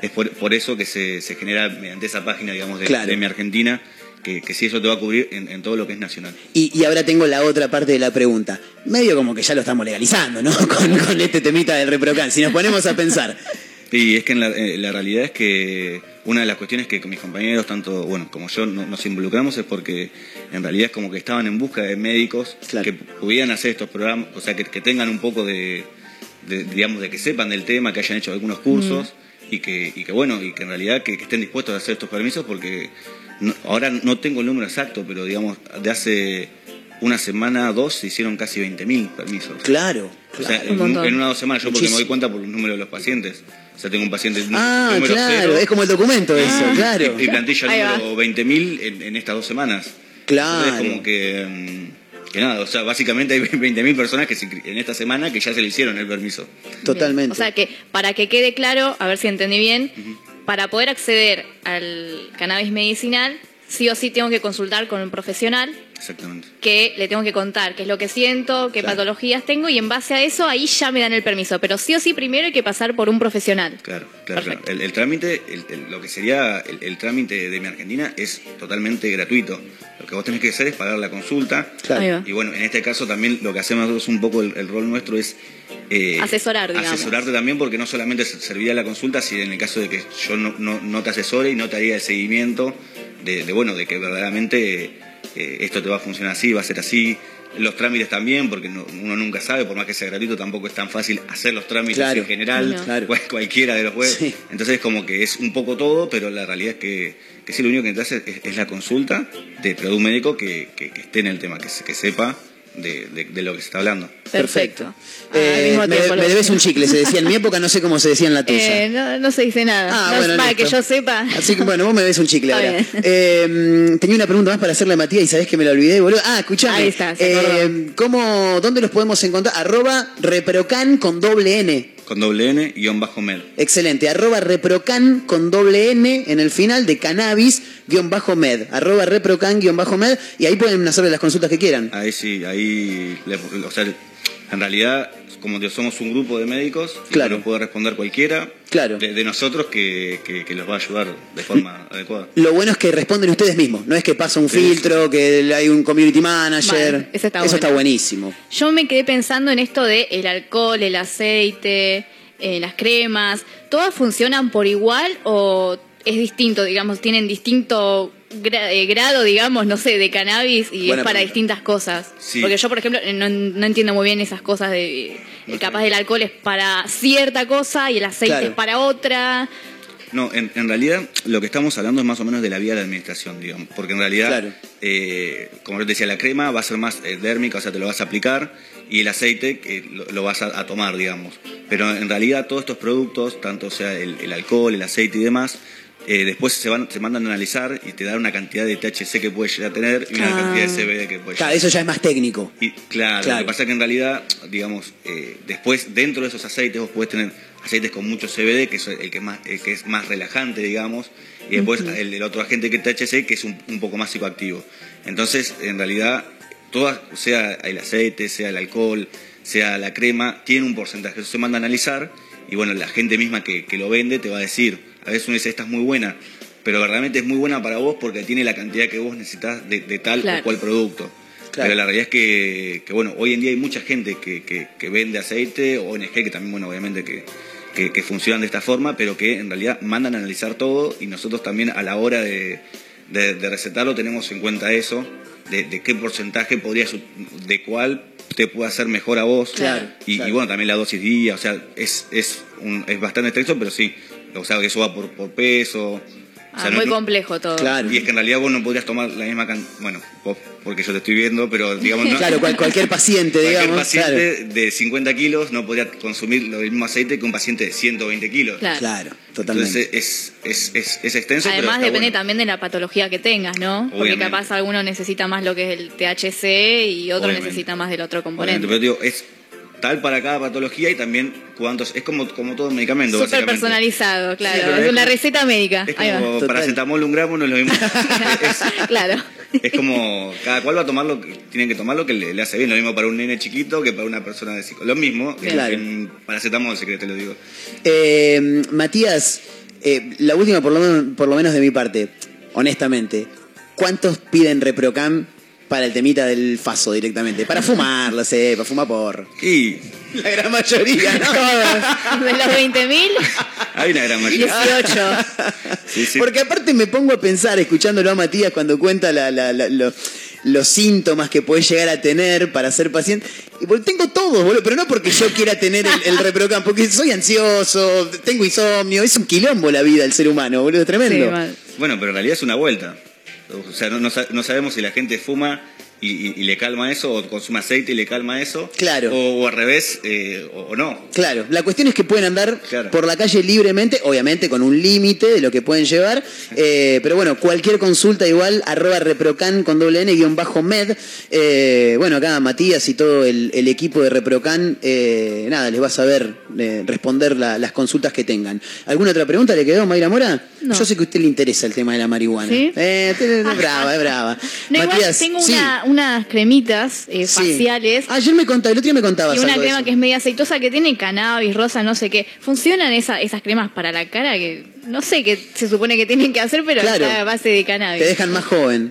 es por, por eso que se, se genera mediante esa página, digamos, de, Claro. de Mi Argentina, que, que sí eso te va a cubrir en, en todo lo que es nacional. Y, y ahora tengo la otra parte de la pregunta. Medio como que ya lo estamos legalizando, ¿no? (laughs) Con, con este temita del reprocan. Si nos ponemos a pensar. Y es que en la, eh, la realidad es que una de las cuestiones que con mis compañeros, tanto bueno como yo, no- nos involucramos es porque en realidad es como que estaban en busca de médicos que pudieran hacer estos programas, o sea, que, que tengan un poco de, de, digamos, de que sepan del tema, que hayan hecho algunos cursos y, que, y que bueno, y que en realidad que, que estén dispuestos a hacer estos permisos porque no- ahora no tengo el número exacto, pero digamos, de hace una semana, dos, se hicieron casi 20.000 permisos. Claro, O sea, claro. en, un- en una o dos semanas, yo porque me doy cuenta por el número de los pacientes. O sea, tengo un paciente Ah, número claro, cero. es como el documento eso, claro. Y, y plantilla número 20.000 en, en estas dos semanas. Claro. Entonces, como que, mm, que nada, o sea, básicamente hay (laughs) 20.000 personas que se en esta semana que ya se le hicieron el permiso. Totalmente. O sea que, para que quede claro, a ver si entendí bien, para poder acceder al cannabis medicinal, sí o sí tengo que consultar con un profesional Exactamente. que le tengo que contar qué es lo que siento, qué Claro. patologías tengo y en base a eso ahí ya me dan el permiso. Pero sí o sí primero hay que pasar por un profesional. Claro, claro, claro. El, el trámite, el- el- lo que sería el, el trámite de mi Argentina es totalmente gratuito. Lo que vos tenés que hacer es pagar la consulta. Claro. Y bueno, en este caso también lo que hacemos nosotros un poco el, el rol nuestro es eh, Asesorar, digamos. asesorarte también porque no solamente se- serviría la consulta, si en el caso de que yo no, no- no te asesore y no te haría el seguimiento de, de, bueno, de que verdaderamente eh, esto te va a funcionar así, va a ser así. Los trámites también, porque no- uno nunca sabe, por más que sea gratuito, tampoco es tan fácil hacer los trámites Claro. en general, No. Claro. cual- cualquiera de los. Sí. Entonces es como que es un poco todo, pero la realidad es que, que sí, lo único que necesitas es, es la consulta, de, de un médico que, que- que esté en el tema, que, se- que sepa de, de- de lo que se está hablando. Perfecto. Eh, al mismo me, tiempo lo me debes un chicle, se decía en mi época, no sé cómo se decía en la tuya. Eh, no, no se dice nada. Ah, No, bueno, para listo. que yo sepa. Así que bueno, vos me debes un chicle ahora. Eh, tenía una pregunta más para hacerle a Matías y sabés que me la olvidé, boludo. Ah, escuchame. Ahí está, se Eh, ¿cómo, ¿Dónde los podemos encontrar? Arroba reprocan con doble N. Con doble N, guion bajo med. Excelente. Arroba reprocan con doble N en el final de cannabis guion bajo med. Arroba reprocan guion bajo med. Y ahí pueden hacerle las consultas que quieran. Ahí sí, ahí, le- o sea, en realidad, como que somos un grupo de médicos, Claro. nos puede responder cualquiera Claro. de, de nosotros que, que- que los va a ayudar de forma adecuada. Lo bueno es que responden ustedes mismos. No es que pasa un Sí, filtro, que hay un community manager. Eso está Eso bueno. está buenísimo. Yo me quedé pensando en esto de el alcohol, el aceite, eh, las cremas. ¿Todas funcionan por igual o es distinto, digamos, tienen distinto gra- eh, grado, digamos, no sé, de cannabis y Buena es para pregunta. distintas cosas? Sí. Porque yo, por ejemplo, eh, no, no entiendo muy bien esas cosas de... eh, capaz del alcohol es para cierta cosa y el aceite Claro. es para otra. No, en, en realidad lo que estamos hablando es más o menos de la vía de la administración, digamos, porque en realidad, Claro. eh, como yo te decía, la crema va a ser más eh, dérmica, o sea, te lo vas a aplicar, y el aceite que lo, lo vas a, a tomar, digamos. Pero en realidad todos estos productos, tanto sea el, el alcohol, el aceite y demás, eh, después se, van, se mandan a analizar y te dan una cantidad de THC que puede llegar a tener y una Ah. cantidad de CBD que puede Claro, llegar eso ya es más técnico. y, claro, Claro. lo que pasa es que en realidad, digamos, eh, después dentro de esos aceites vos podés tener aceites con mucho CBD, que es el que, más, el que es más relajante, digamos, y después el, el otro agente que es THC, que es un, un poco más psicoactivo. Entonces, en realidad, todas, sea el aceite, sea el alcohol, sea la crema, tiene un porcentaje. Eso se manda a analizar y bueno, la gente misma que, que lo vende te va a decir, a veces uno dice, esta es muy buena, pero verdaderamente es muy buena para vos porque tiene la cantidad que vos necesitas de, de tal Claro. o cual producto. Claro. Pero la realidad es que, que, bueno, hoy en día hay mucha gente que, que- que vende aceite, ONG que también, bueno, obviamente que, que, que funcionan de esta forma, pero que en realidad mandan a analizar todo y nosotros también a la hora de, de- de recetarlo tenemos en cuenta eso, de, de qué porcentaje podría, su- de cuál te puede hacer mejor a vos. Claro, y, claro. y bueno, también la dosis día, o sea, es, es, un- es bastante estrecho, pero sí, o sea, que eso va por, por peso. o Ah, sea, muy no- complejo todo. y es que en realidad vos no podrías tomar la misma cantidad, bueno, vos porque yo te estoy viendo, pero digamos... No, (laughs) Claro, cual- cualquier paciente, cualquier digamos, paciente de 50 kilos no podría consumir lo mismo aceite que un paciente de 120 kilos. Claro. Claro, totalmente. Entonces es, es, es, es extenso, Además pero depende bueno. también de la patología que tengas, ¿no? Porque Obviamente. capaz alguno necesita más lo que es el THC y otro Obviamente. necesita más del otro Obviamente, componente. pero digo, es tal para cada patología y también cuántos... Es como, como todo medicamento, Súper básicamente. personalizado, claro. Sí, es es una como- receta médica. Es Ahí va. como paracetamol un gramo, no es lo mismo. (laughs) claro. Es como, cada cual va a tomar lo que tiene que tomar lo que le, le hace bien. Lo mismo para un nene chiquito que para una persona de psico. Lo mismo, en- Claro. en paracetamol, si querés te lo digo. Eh, Matías, eh, la última por lo, menos, por lo menos de mi parte, honestamente, ¿cuántos piden Reprocam para el temita del faso directamente? Para fumar, lo sé, para fumar por... Y La gran mayoría, ¿no? Todos. De los 20.000, hay una gran mayoría. 18. Sí, sí. Porque aparte me pongo a pensar, escuchándolo a Matías cuando cuenta la- la- la- lo- los síntomas que puede llegar a tener para ser paciente. Y tengo todos, boludo, pero no porque yo quiera tener el, el Reprocam, porque soy ansioso, tengo insomnio, es un quilombo la vida del ser humano, boludo, es tremendo. Bueno, pero en realidad es una vuelta. O sea, no, no no sabemos si la gente fuma y, y- y le calma eso, o consume aceite y le calma eso. Claro. O, o al revés, eh, o, o no. Claro, la cuestión es que pueden andar Claro. por la calle libremente, obviamente con un límite de lo que pueden llevar, eh, pero bueno, cualquier consulta igual, arroba reprocan con doble n guion bajo med. Eh, bueno, acá Matías y todo el, el equipo de reprocan, eh, nada, les va a saber eh, responder la- las consultas que tengan. ¿Alguna otra pregunta le quedó, Mayra Mora? No. Yo sé que a usted le interesa el tema de la marihuana. ¿Sí? Eh, es brava, es brava. (laughs) No, igual Matías, tengo sí, una- unas cremitas eh, sí. faciales. Ayer me contaba, el otro día me contabas Y una algo de crema eso. que es media aceitosa que tiene cannabis, rosa, no sé qué. ¿Funcionan esa- esas cremas para la cara? Que no sé qué se supone que tienen que hacer, pero Claro. está a base de cannabis. Te dejan más joven.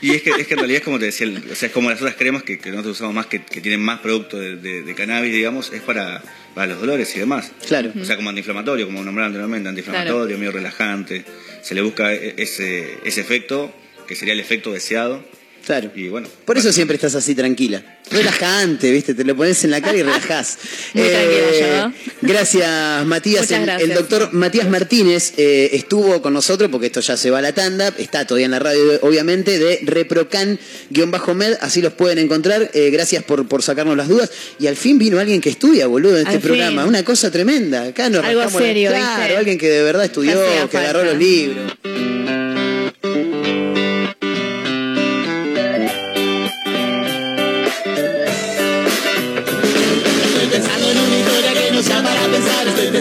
Y es que, es que en realidad es como te decía, o sea, es como las otras cremas que, que nosotros usamos más, que, que tienen más producto de, de- de cannabis, digamos, es para, para los dolores y demás. Claro. O sea, como antiinflamatorio, como nombraron anteriormente, antiinflamatorio, medio relajante. Se le busca e- ese, ese efecto, que sería el efecto deseado. Claro. Y bueno, Por eso siempre estás así tranquila. Relajante, ¿viste? Te lo pones en la cara y relajás. (laughs) Muy yo. Gracias, Matías. Muchas El- gracias. El, doctor Matías Martínez eh, estuvo con nosotros, porque esto ya se va a la tanda. Está todavía en la radio, obviamente, de Reprocan-Med. Así los pueden encontrar. Eh, gracias por, por sacarnos las dudas. Y al fin vino alguien que estudia, boludo, en este Al fin. programa. Una cosa tremenda. Acá nos Algo rascamos la- serio, Claro, ¿viste? alguien que de verdad estudió, que agarró los libros.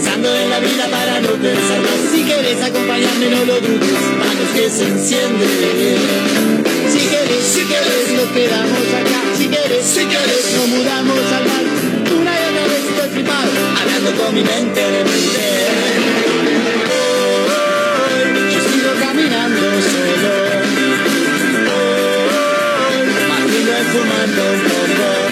Pensando en la vida para no pensar más. Si quieres acompañarme no lo dudes Manos que se encienden. Si quieres, si quieres nos quedamos acá. Si quieres, si quieres nos mudamos al mar. Una y otra vez estoy flipado Hablando con mi mente de mente. Hoy yo sigo caminando solo. Hoy fumando un poco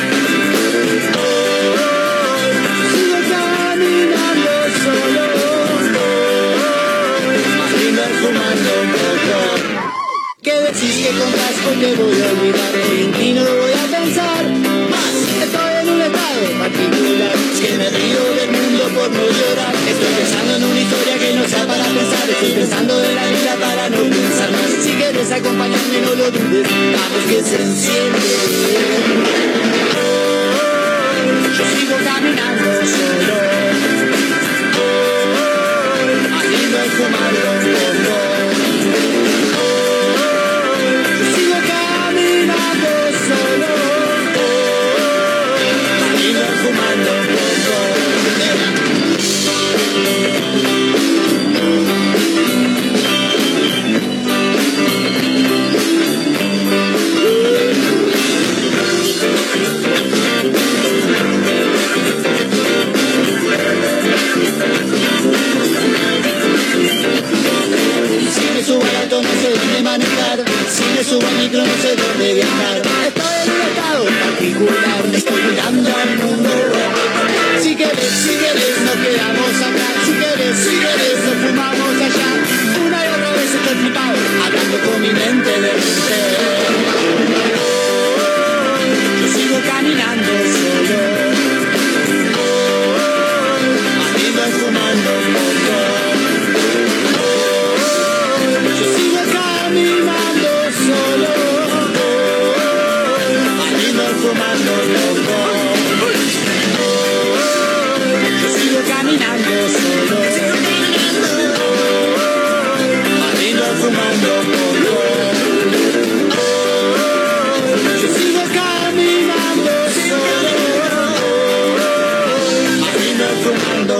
te voy a olvidar En ti no voy a pensar más. Estoy en un estado particular Es que me río del mundo por no llorar. Estoy pensando en una historia que no sea para pensar. Estoy pensando en la vida para no pensar más. Si quieres acompañarme no lo dudes. Vamos que se enciende. Yo sigo caminando solo. Oh. Oh, micro no sé dónde viajar. Estoy en un estado particular Estoy mirando al mundo. Si quieres, si quieres nos quedamos acá. Si quieres, si quieres nos fumamos allá. Una y otra vez estoy flipado Hablando con mi mente de mente. Yo sigo caminando solo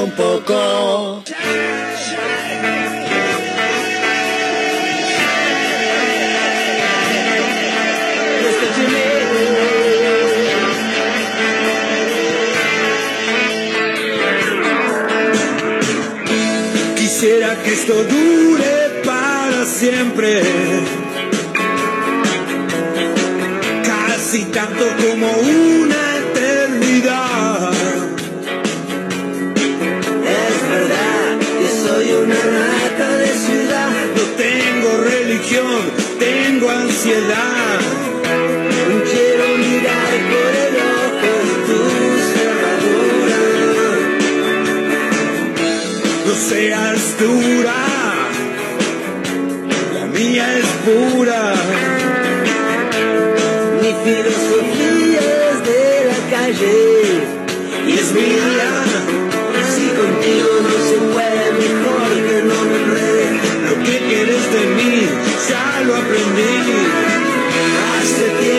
un poco. Quisiera que esto dure para siempre. Casi tanto como una tengo ansiedad. Quiero mirar por el ojo tu cerradura no seas dura. La mía es pura. Mi filosofía es de la calle y es mía. Contigo no se puede, mejor que no me enrede. Lo que quieres de mí, ya lo aprendí. Hace tiempo,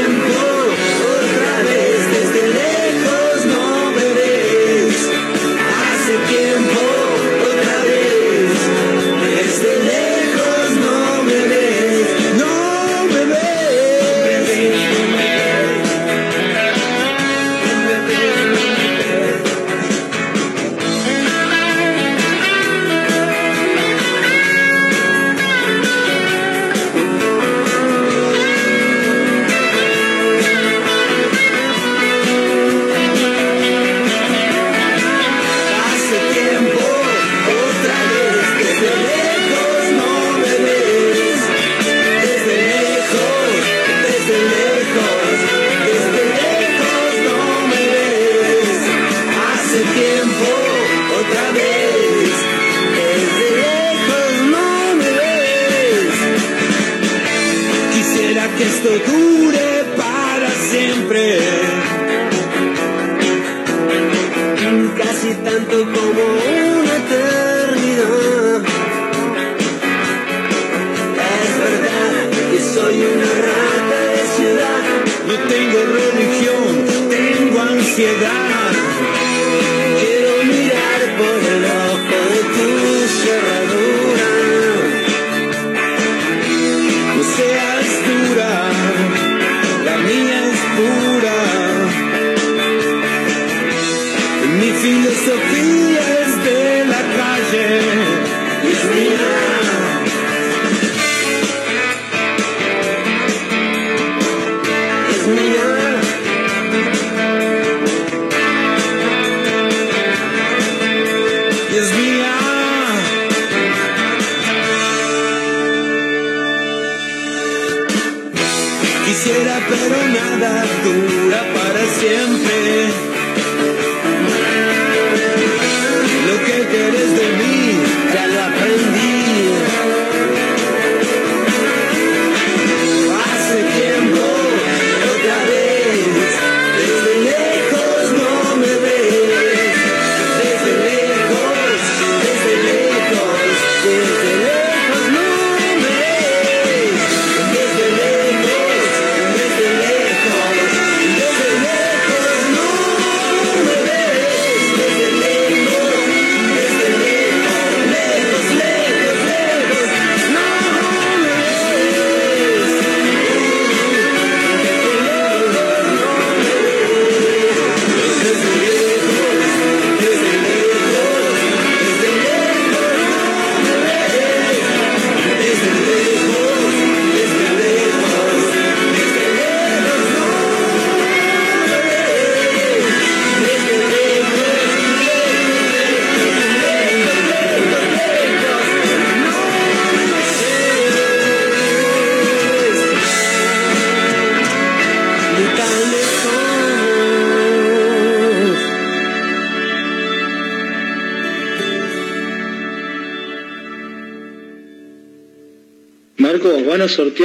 Quisiera pero nada dura para siempre.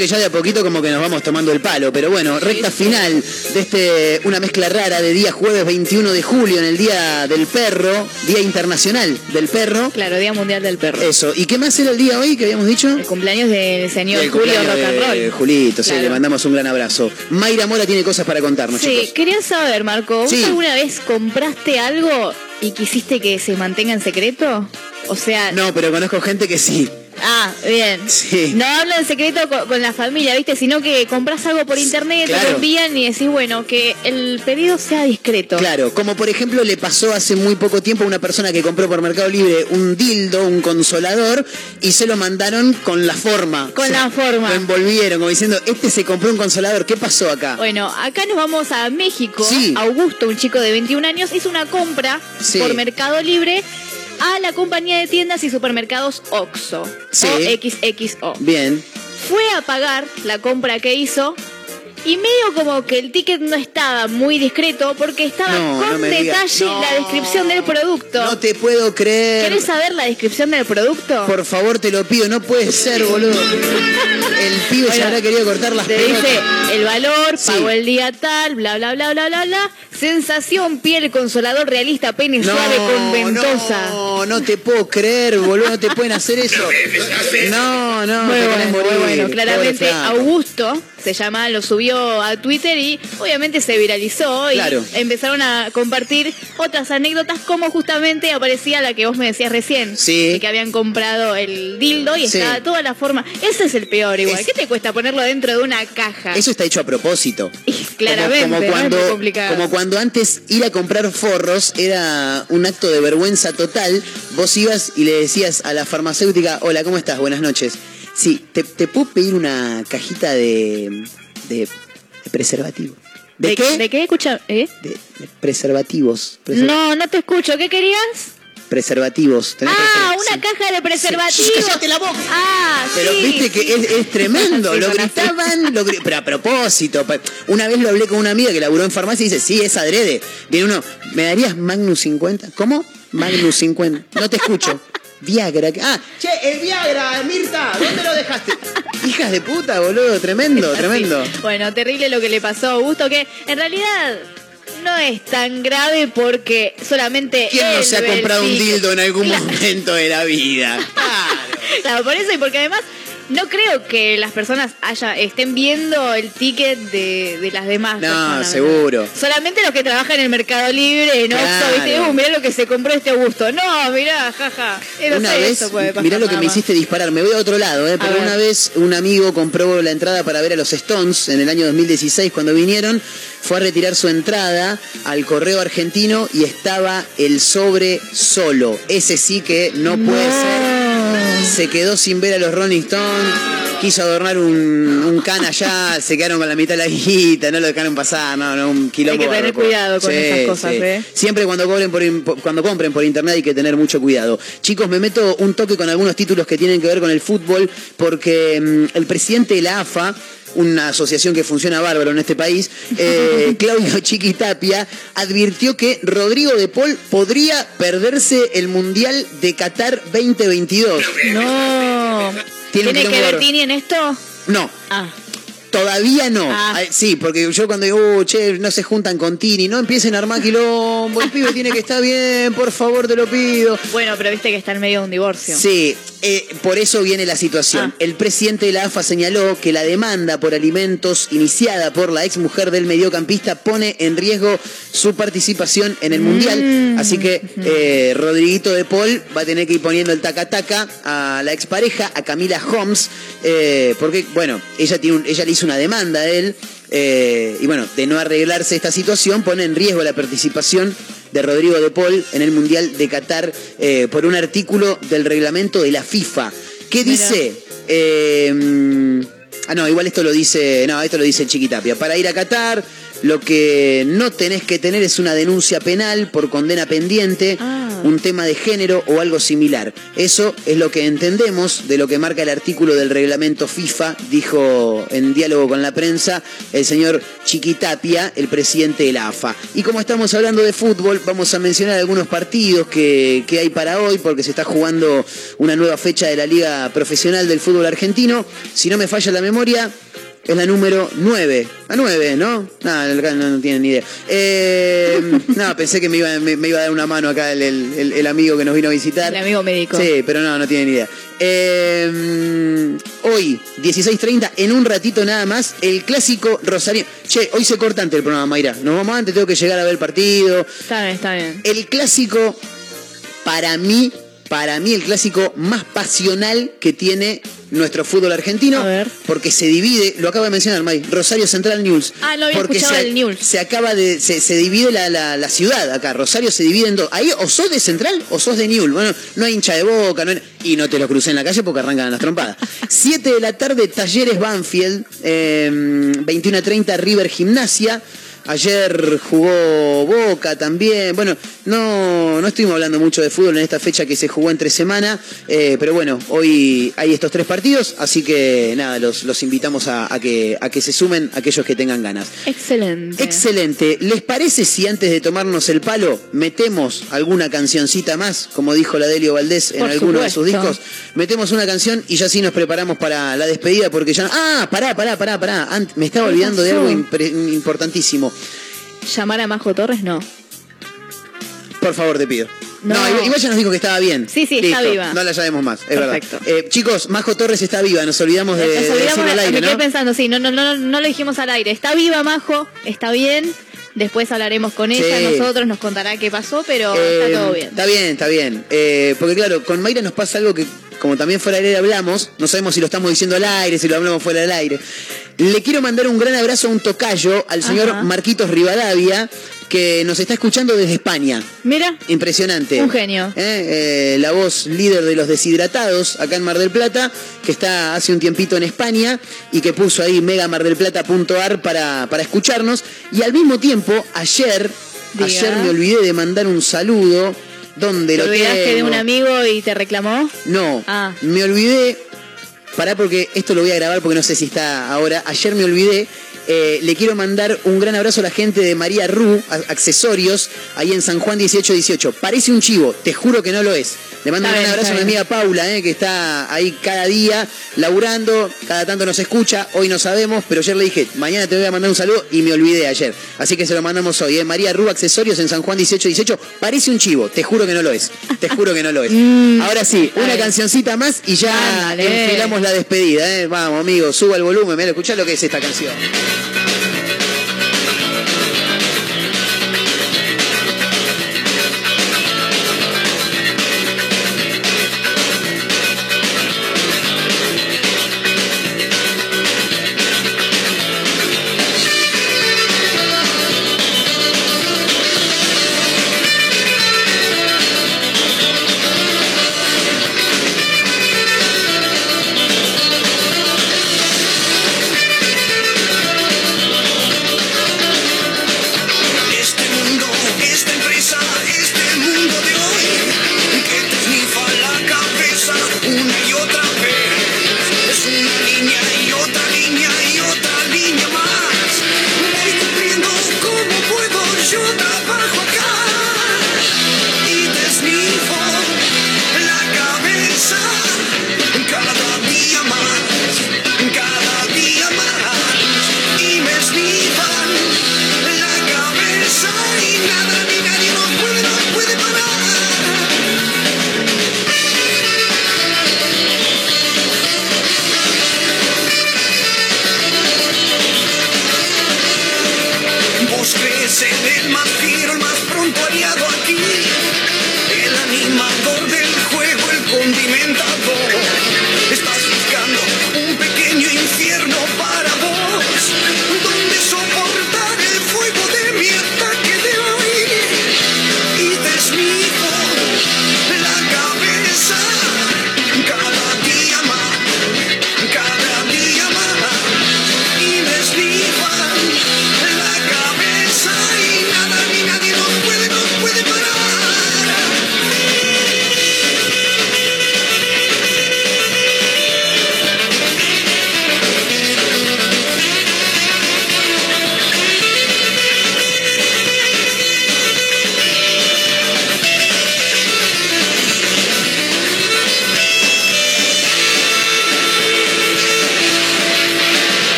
Porque ya de a poquito como que nos vamos tomando el palo. Pero bueno, recta final de este una mezcla rara de día jueves 21 de julio, en el Día del Perro, Día Internacional del Perro. Claro, Día Mundial del Perro. Eso. ¿Y qué más era el día hoy que habíamos dicho? El cumpleaños del señor El Julio Rock and de Roll. Julito, sí, le mandamos un gran abrazo. Mayra Mora tiene cosas para contarnos, Sí, chicos. quería saber, Marco, ¿vos Sí. alguna vez compraste algo y quisiste que se mantenga en secreto? O sea, No, pero conozco gente que sí. Ah, bien. Sí. No hablo en secreto con, con la familia, ¿viste? Sino que compras algo por internet, te lo envían y decís, bueno, que el pedido sea discreto. Claro, como por ejemplo le pasó hace muy poco tiempo a una persona que compró por Mercado Libre un dildo, un consolador, y se lo mandaron con la forma. Con la forma. Lo envolvieron, como diciendo, este se compró un consolador, ¿qué pasó acá? Bueno, acá nos vamos a México. Sí. Augusto, un chico de 21 años, hizo una compra Sí. por Mercado Libre a la compañía de tiendas y supermercados OXO. Sí. O XXO. Bien. Fue a pagar la compra que hizo y medio como que el ticket no estaba muy discreto porque estaba No, no con digas. detalle No. la descripción del producto. No te puedo creer. ¿Querés saber la descripción del producto? Por favor, te lo pido, no puede ser, boludo. El pibe se Bueno, habrá querido cortar las Te pelotas. dice el valor, Sí. pagó el día tal, bla, bla, bla, bla, bla, bla. Sensación, piel, consolador realista, pene suave con ventosa. No, no te puedo creer, boludo, no te pueden hacer eso. (laughs) No, no, Muy te bueno, muy bueno. Claramente. Augusto se llama, lo subió a Twitter y obviamente se viralizó y Claro. empezaron a compartir otras anécdotas como justamente aparecía la que vos me decías recién. Sí. De que habían comprado el dildo y Sí. estaba toda la forma. Ese es el peor igual. Es- ¿Qué te cuesta ponerlo dentro de una caja? Eso está hecho a propósito. (laughs) Claramente, como, cuando, como cuando antes ir a comprar forros era un acto de vergüenza total. Vos ibas y le decías a la farmacéutica, hola, ¿cómo estás? Buenas noches. Sí, ¿te, te puedo pedir una cajita de, de, de preservativo? ¿De, qué? ¿De qué? Escucha, ¿eh? De, de preservativos. preser- No, no te escucho. ¿Qué querías? Preservativos. ¿Tenés Ah, una sí. caja de preservativos. Sí, cállate la boca. Ah, Pero sí, viste que es, es tremendo, (laughs) lo gritaban, lo pero a propósito. Una vez lo hablé con una amiga que laburó en farmacia y dice, sí, es adrede. Viene uno, ¿me darías Magnus 50? ¿Cómo? Magnus 50. No te escucho. Viagra. Ah, che, el Viagra, Mirta, ¿dónde lo dejaste? (laughs) Hijas de puta, boludo, tremendo, tremendo. Bueno, terrible lo que le pasó a Augusto, que en realidad no es tan grave porque solamente. ¿Quién no se ha comprado un dildo en algún momento de la vida? (laughs) Claro, por eso y porque además no creo que las personas haya, estén viendo el ticket de, de las demás. No, personas, seguro. Solamente los que trabajan en el Mercado Libre, en Oxxo, Claro. ¿viste? Uh, mirá lo que se compró este Augusto. No, mirá, jaja. Eh, no una sé, vez, eso puede pasar mirá lo que me hiciste disparar, me voy a otro lado, ¿eh? pero una vez un amigo compró la entrada para ver a los Stones en el año 2016 cuando vinieron, fue a retirar su entrada al correo argentino y estaba el sobre solo. Ese sí que no puede ser. Se quedó sin ver a los Rolling Stones. Quiso adornar un, un can allá, se quedaron con la mitad de la guita, no lo dejaron pasar, no, no, un quilombo. Hay que tener cuidado con esas cosas, ¿eh? Siempre cuando cobren por, cuando compren por internet hay que tener mucho cuidado. Chicos, me meto un toque con algunos títulos que tienen que ver con el fútbol, porque mm, el presidente de la AFA, una asociación que funciona bárbaro en este país, eh, (laughs) Claudio Chiquitapia, advirtió que Rodrigo de Paul podría perderse el Mundial de Qatar 2022. No. Tiene un ¿Tiene que ver. Tini en esto? No. Ah. Todavía no. Ah. Sí, porque yo cuando digo, "Uh, che, no se juntan con Tini, no empiecen a armar quilombo, el pibe tiene que estar bien, por favor, te lo pido. Bueno, pero viste que está en medio de un divorcio. Sí, eh, por eso viene la situación. Ah. El presidente de la AFA señaló que la demanda por alimentos iniciada por la ex mujer del mediocampista pone en riesgo su participación en el Mundial. Así que eh, Rodriguito de Paul va a tener que ir poniendo el taca-taca a la expareja, a Camila Holmes, eh, porque, bueno, ella, tiene un- ella le hizo una demanda a él. Eh, y bueno, de no arreglarse esta situación, pone en riesgo la participación de Rodrigo de Paul en el Mundial de Qatar eh, por un artículo del reglamento de la FIFA. ¿Qué dice? Eh, ah, no, igual esto lo dice. No, esto lo dice Chiquitapia. Para ir a Qatar, lo que no tenés que tener es una denuncia penal por condena pendiente. Ah. Un tema de género o algo similar. Eso es lo que entendemos de lo que marca el artículo del reglamento FIFA, dijo en diálogo con la prensa el señor Chiquitapia, el presidente de la AFA. Y como estamos hablando de fútbol, vamos a mencionar algunos partidos que, que hay para hoy, porque se está jugando una nueva fecha de la Liga Profesional del Fútbol Argentino. Si no me falla la memoria, es la número 9. La 9, ¿no? No, no, no tienen ni idea. Eh, (laughs) no, pensé que me iba, me, me iba a dar una mano acá el, el- el- el amigo que nos vino a visitar. El amigo médico. Sí, pero no, no tienen ni idea. Eh, hoy, 16.30, en un ratito nada más, el clásico Rosario. Che, hoy se corta antes el programa, Mayra. Nos vamos antes, tengo que llegar a ver el partido. Está bien, está bien. El clásico, para mí, para mí el clásico más pasional que tiene nuestro fútbol argentino, porque se divide, lo acaba de mencionar May, Rosario Central News. Ah, no había porque escuchado se, el News. se acaba de, se, se divide la, la- la ciudad acá, Rosario se divide en dos. Ahí o sos de Central o sos de Newell. Bueno, no hay hincha de boca, no hay- y no te lo crucé en la calle porque arrancan las trompadas. (laughs) 7 de la tarde, Talleres Banfield, eh, 21 a 30, River Gimnasia. Ayer jugó Boca también. Bueno, no, no estuvimos hablando mucho de fútbol en esta fecha que se jugó entre semana, eh, pero bueno, hoy hay estos tres partidos, así que nada, los, los invitamos a, a que, a que se sumen aquellos que tengan ganas. Excelente. Excelente. ¿Les parece si antes de tomarnos el palo metemos alguna cancioncita más, como dijo la Delio Valdés en Por alguno de sus discos? Metemos una canción y ya sí nos preparamos para la despedida porque ya... Ah, pará, pará, pará, pará. Ant- me estaba ¿Qué olvidando de algo impre- ¿Llamar a Majo Torres? No. Por favor, te pido. No, No. igual, ya nos dijo que estaba bien. Sí, sí, está viva. No la llamemos más, es Perfecto. verdad. Eh, chicos, Majo Torres está viva, nos olvidamos de, Nos olvidamos de- al aire, me quedé ¿no? pensando, sí, no, no, no, no lo dijimos al aire. Está viva Majo, está bien. Después hablaremos con ella, Sí. nosotros nos contará qué pasó, pero Eh, está todo bien. Está bien, está bien. Eh, porque claro, con Mayra nos pasa algo que, como también fuera del aire hablamos, no sabemos si lo estamos diciendo al aire, si lo hablamos fuera del aire. Le quiero mandar un gran abrazo a un tocayo, al señor Ajá. Marquitos Rivadavia, que nos está escuchando desde España. Mira, Impresionante. un genio. Eh, eh, la voz líder de los deshidratados acá en Mar del Plata, que está hace un tiempito en España y que puso ahí megamardelplata.ar para, para escucharnos. Y al mismo tiempo, ayer, Diga. ayer me olvidé de mandar un saludo. ¿Dónde ¿Te lo olvidaste de un amigo y te reclamó? No, Ah. me olvidé. Pará porque esto lo voy a grabar porque no sé si está ahora. Ayer me olvidé. Eh, le quiero mandar un gran abrazo a la gente de María Ru, accesorios, ahí en San Juan 1818. Parece un chivo, te juro que no lo es. Le mando Está un gran abrazo a mi amiga Paula, eh, que está ahí cada día laburando, cada tanto nos escucha, hoy no sabemos, pero ayer le dije, mañana te voy a mandar un saludo y me olvidé ayer. Así que se lo mandamos hoy, eh. María Ru, accesorios en San Juan 1818. Parece un chivo, te juro que no lo es. Te juro que no lo es. (laughs) Ahora sí, una cancioncita más y ya enfilamos la despedida, eh. Vamos, amigo, suba el volumen, mira, escuchá lo que es esta canción. Thank you.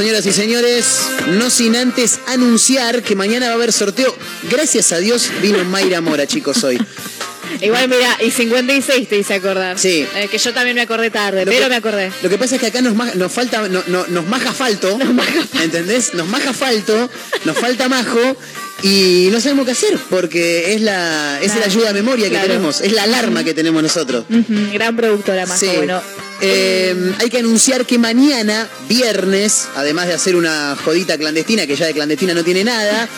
Señoras y señores, no sin antes anunciar que mañana va a haber sorteo. Gracias a Dios vino Mayra Mora, chicos, hoy. Igual, mira, y 56 te hice acordar. Sí. Eh, que yo también me acordé tarde, Lo pero que- me acordé. Lo que pasa es que acá nos, ma- nos falta, no- no- (laughs) nos maja falto, ¿entendés? Nos maja falto, nos falta majo y no sabemos qué hacer porque es la, es la ayuda a memoria que Claro. tenemos, es la alarma que tenemos nosotros. Gran productora, más Sí. bueno. Eh, hay que anunciar que mañana, viernes, además de hacer una jodita clandestina, que ya de clandestina no tiene nada,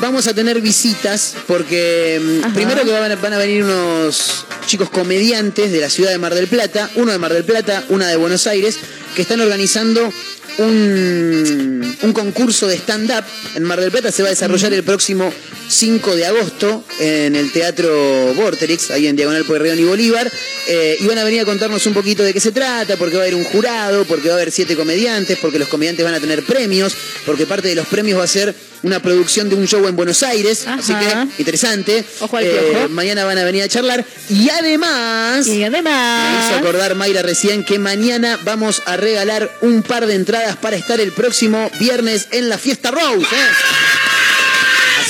vamos a tener visitas porque Ajá. primero que van a, van a venir unos chicos comediantes de la ciudad de Mar del Plata, uno de Mar del Plata, una de Buenos Aires, que están organizando un, un concurso de stand-up en Mar del Plata. Se va a desarrollar el próximo 5 de agosto en el Teatro Vorterix, ahí en Diagonal Pueyrredón y Bolívar. Eh, y van a venir a contarnos un poquito de qué se trata, porque va a haber un jurado, porque va a haber siete comediantes, porque los comediantes van a tener premios, porque parte de los premios va a ser una producción de un show en Buenos Aires. Así que, interesante. Ojo al Eh, mañana van a venir a charlar. Y además. Y además. Me hizo acordar Mayra recién que mañana vamos a regalar un par de entradas para estar el próximo viernes en la fiesta Rose. ¿eh?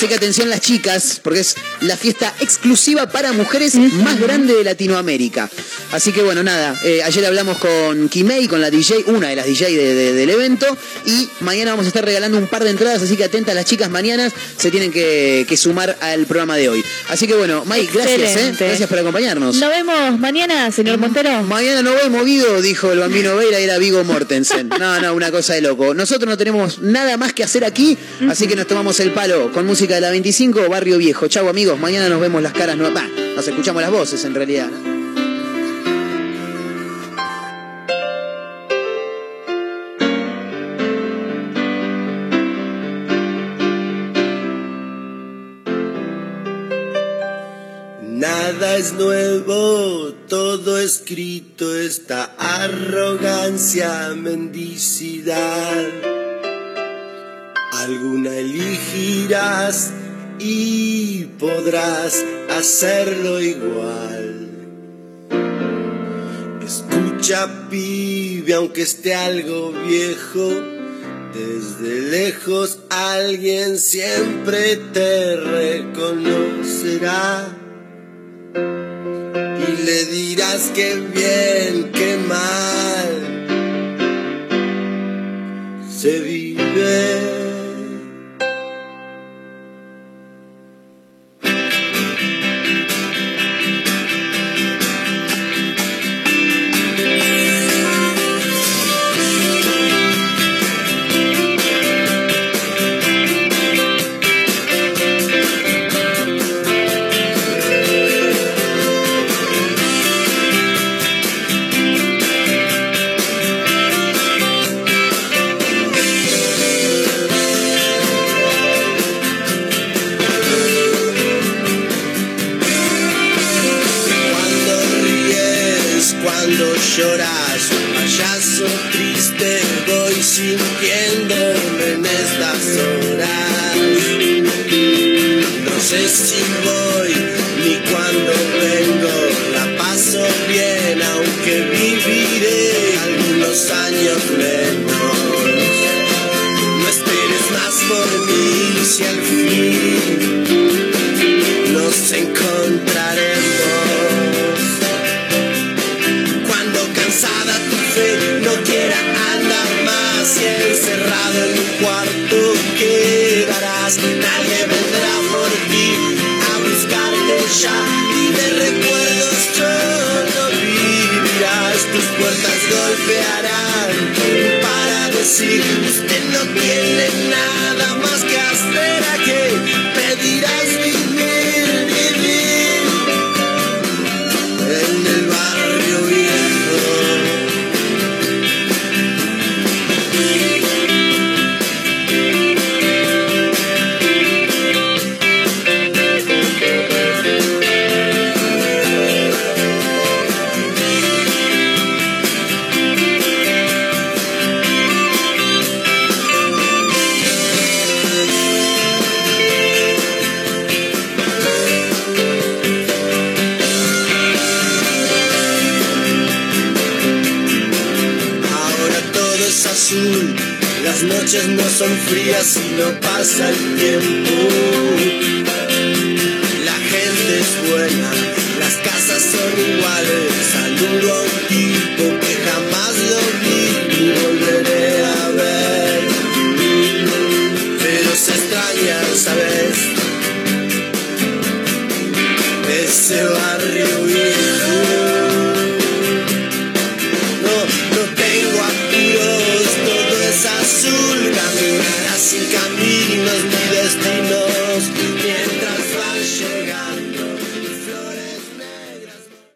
Así que atención las chicas, porque es la fiesta exclusiva para mujeres más grande de Latinoamérica. Así que bueno, nada, eh, ayer hablamos con Kimei, con la DJ, una de las DJ de- de- del evento, y mañana vamos a estar regalando un par de entradas, así que atentas las chicas mañanas, se tienen que, que sumar al programa de hoy. Así que bueno, May, gracias, ¿eh? Gracias por acompañarnos. Nos vemos mañana, señor Montero. Mañana no vemos Vigo, dijo el bambino Veira, era Vigo Mortensen. No, no, una cosa de loco. Nosotros no tenemos nada más que hacer aquí, así que nos tomamos el palo con música de la 25, Barrio Viejo. Chau amigos, mañana nos vemos las caras nuevas. Nos escuchamos las voces en realidad. Nada es nuevo, todo escrito, esta arrogancia, mendicidad. Alguna elegirás y podrás hacerlo igual. Escucha, pibe, aunque esté algo viejo, desde lejos alguien siempre te reconocerá. Y le dirás que bien, que mal se vive.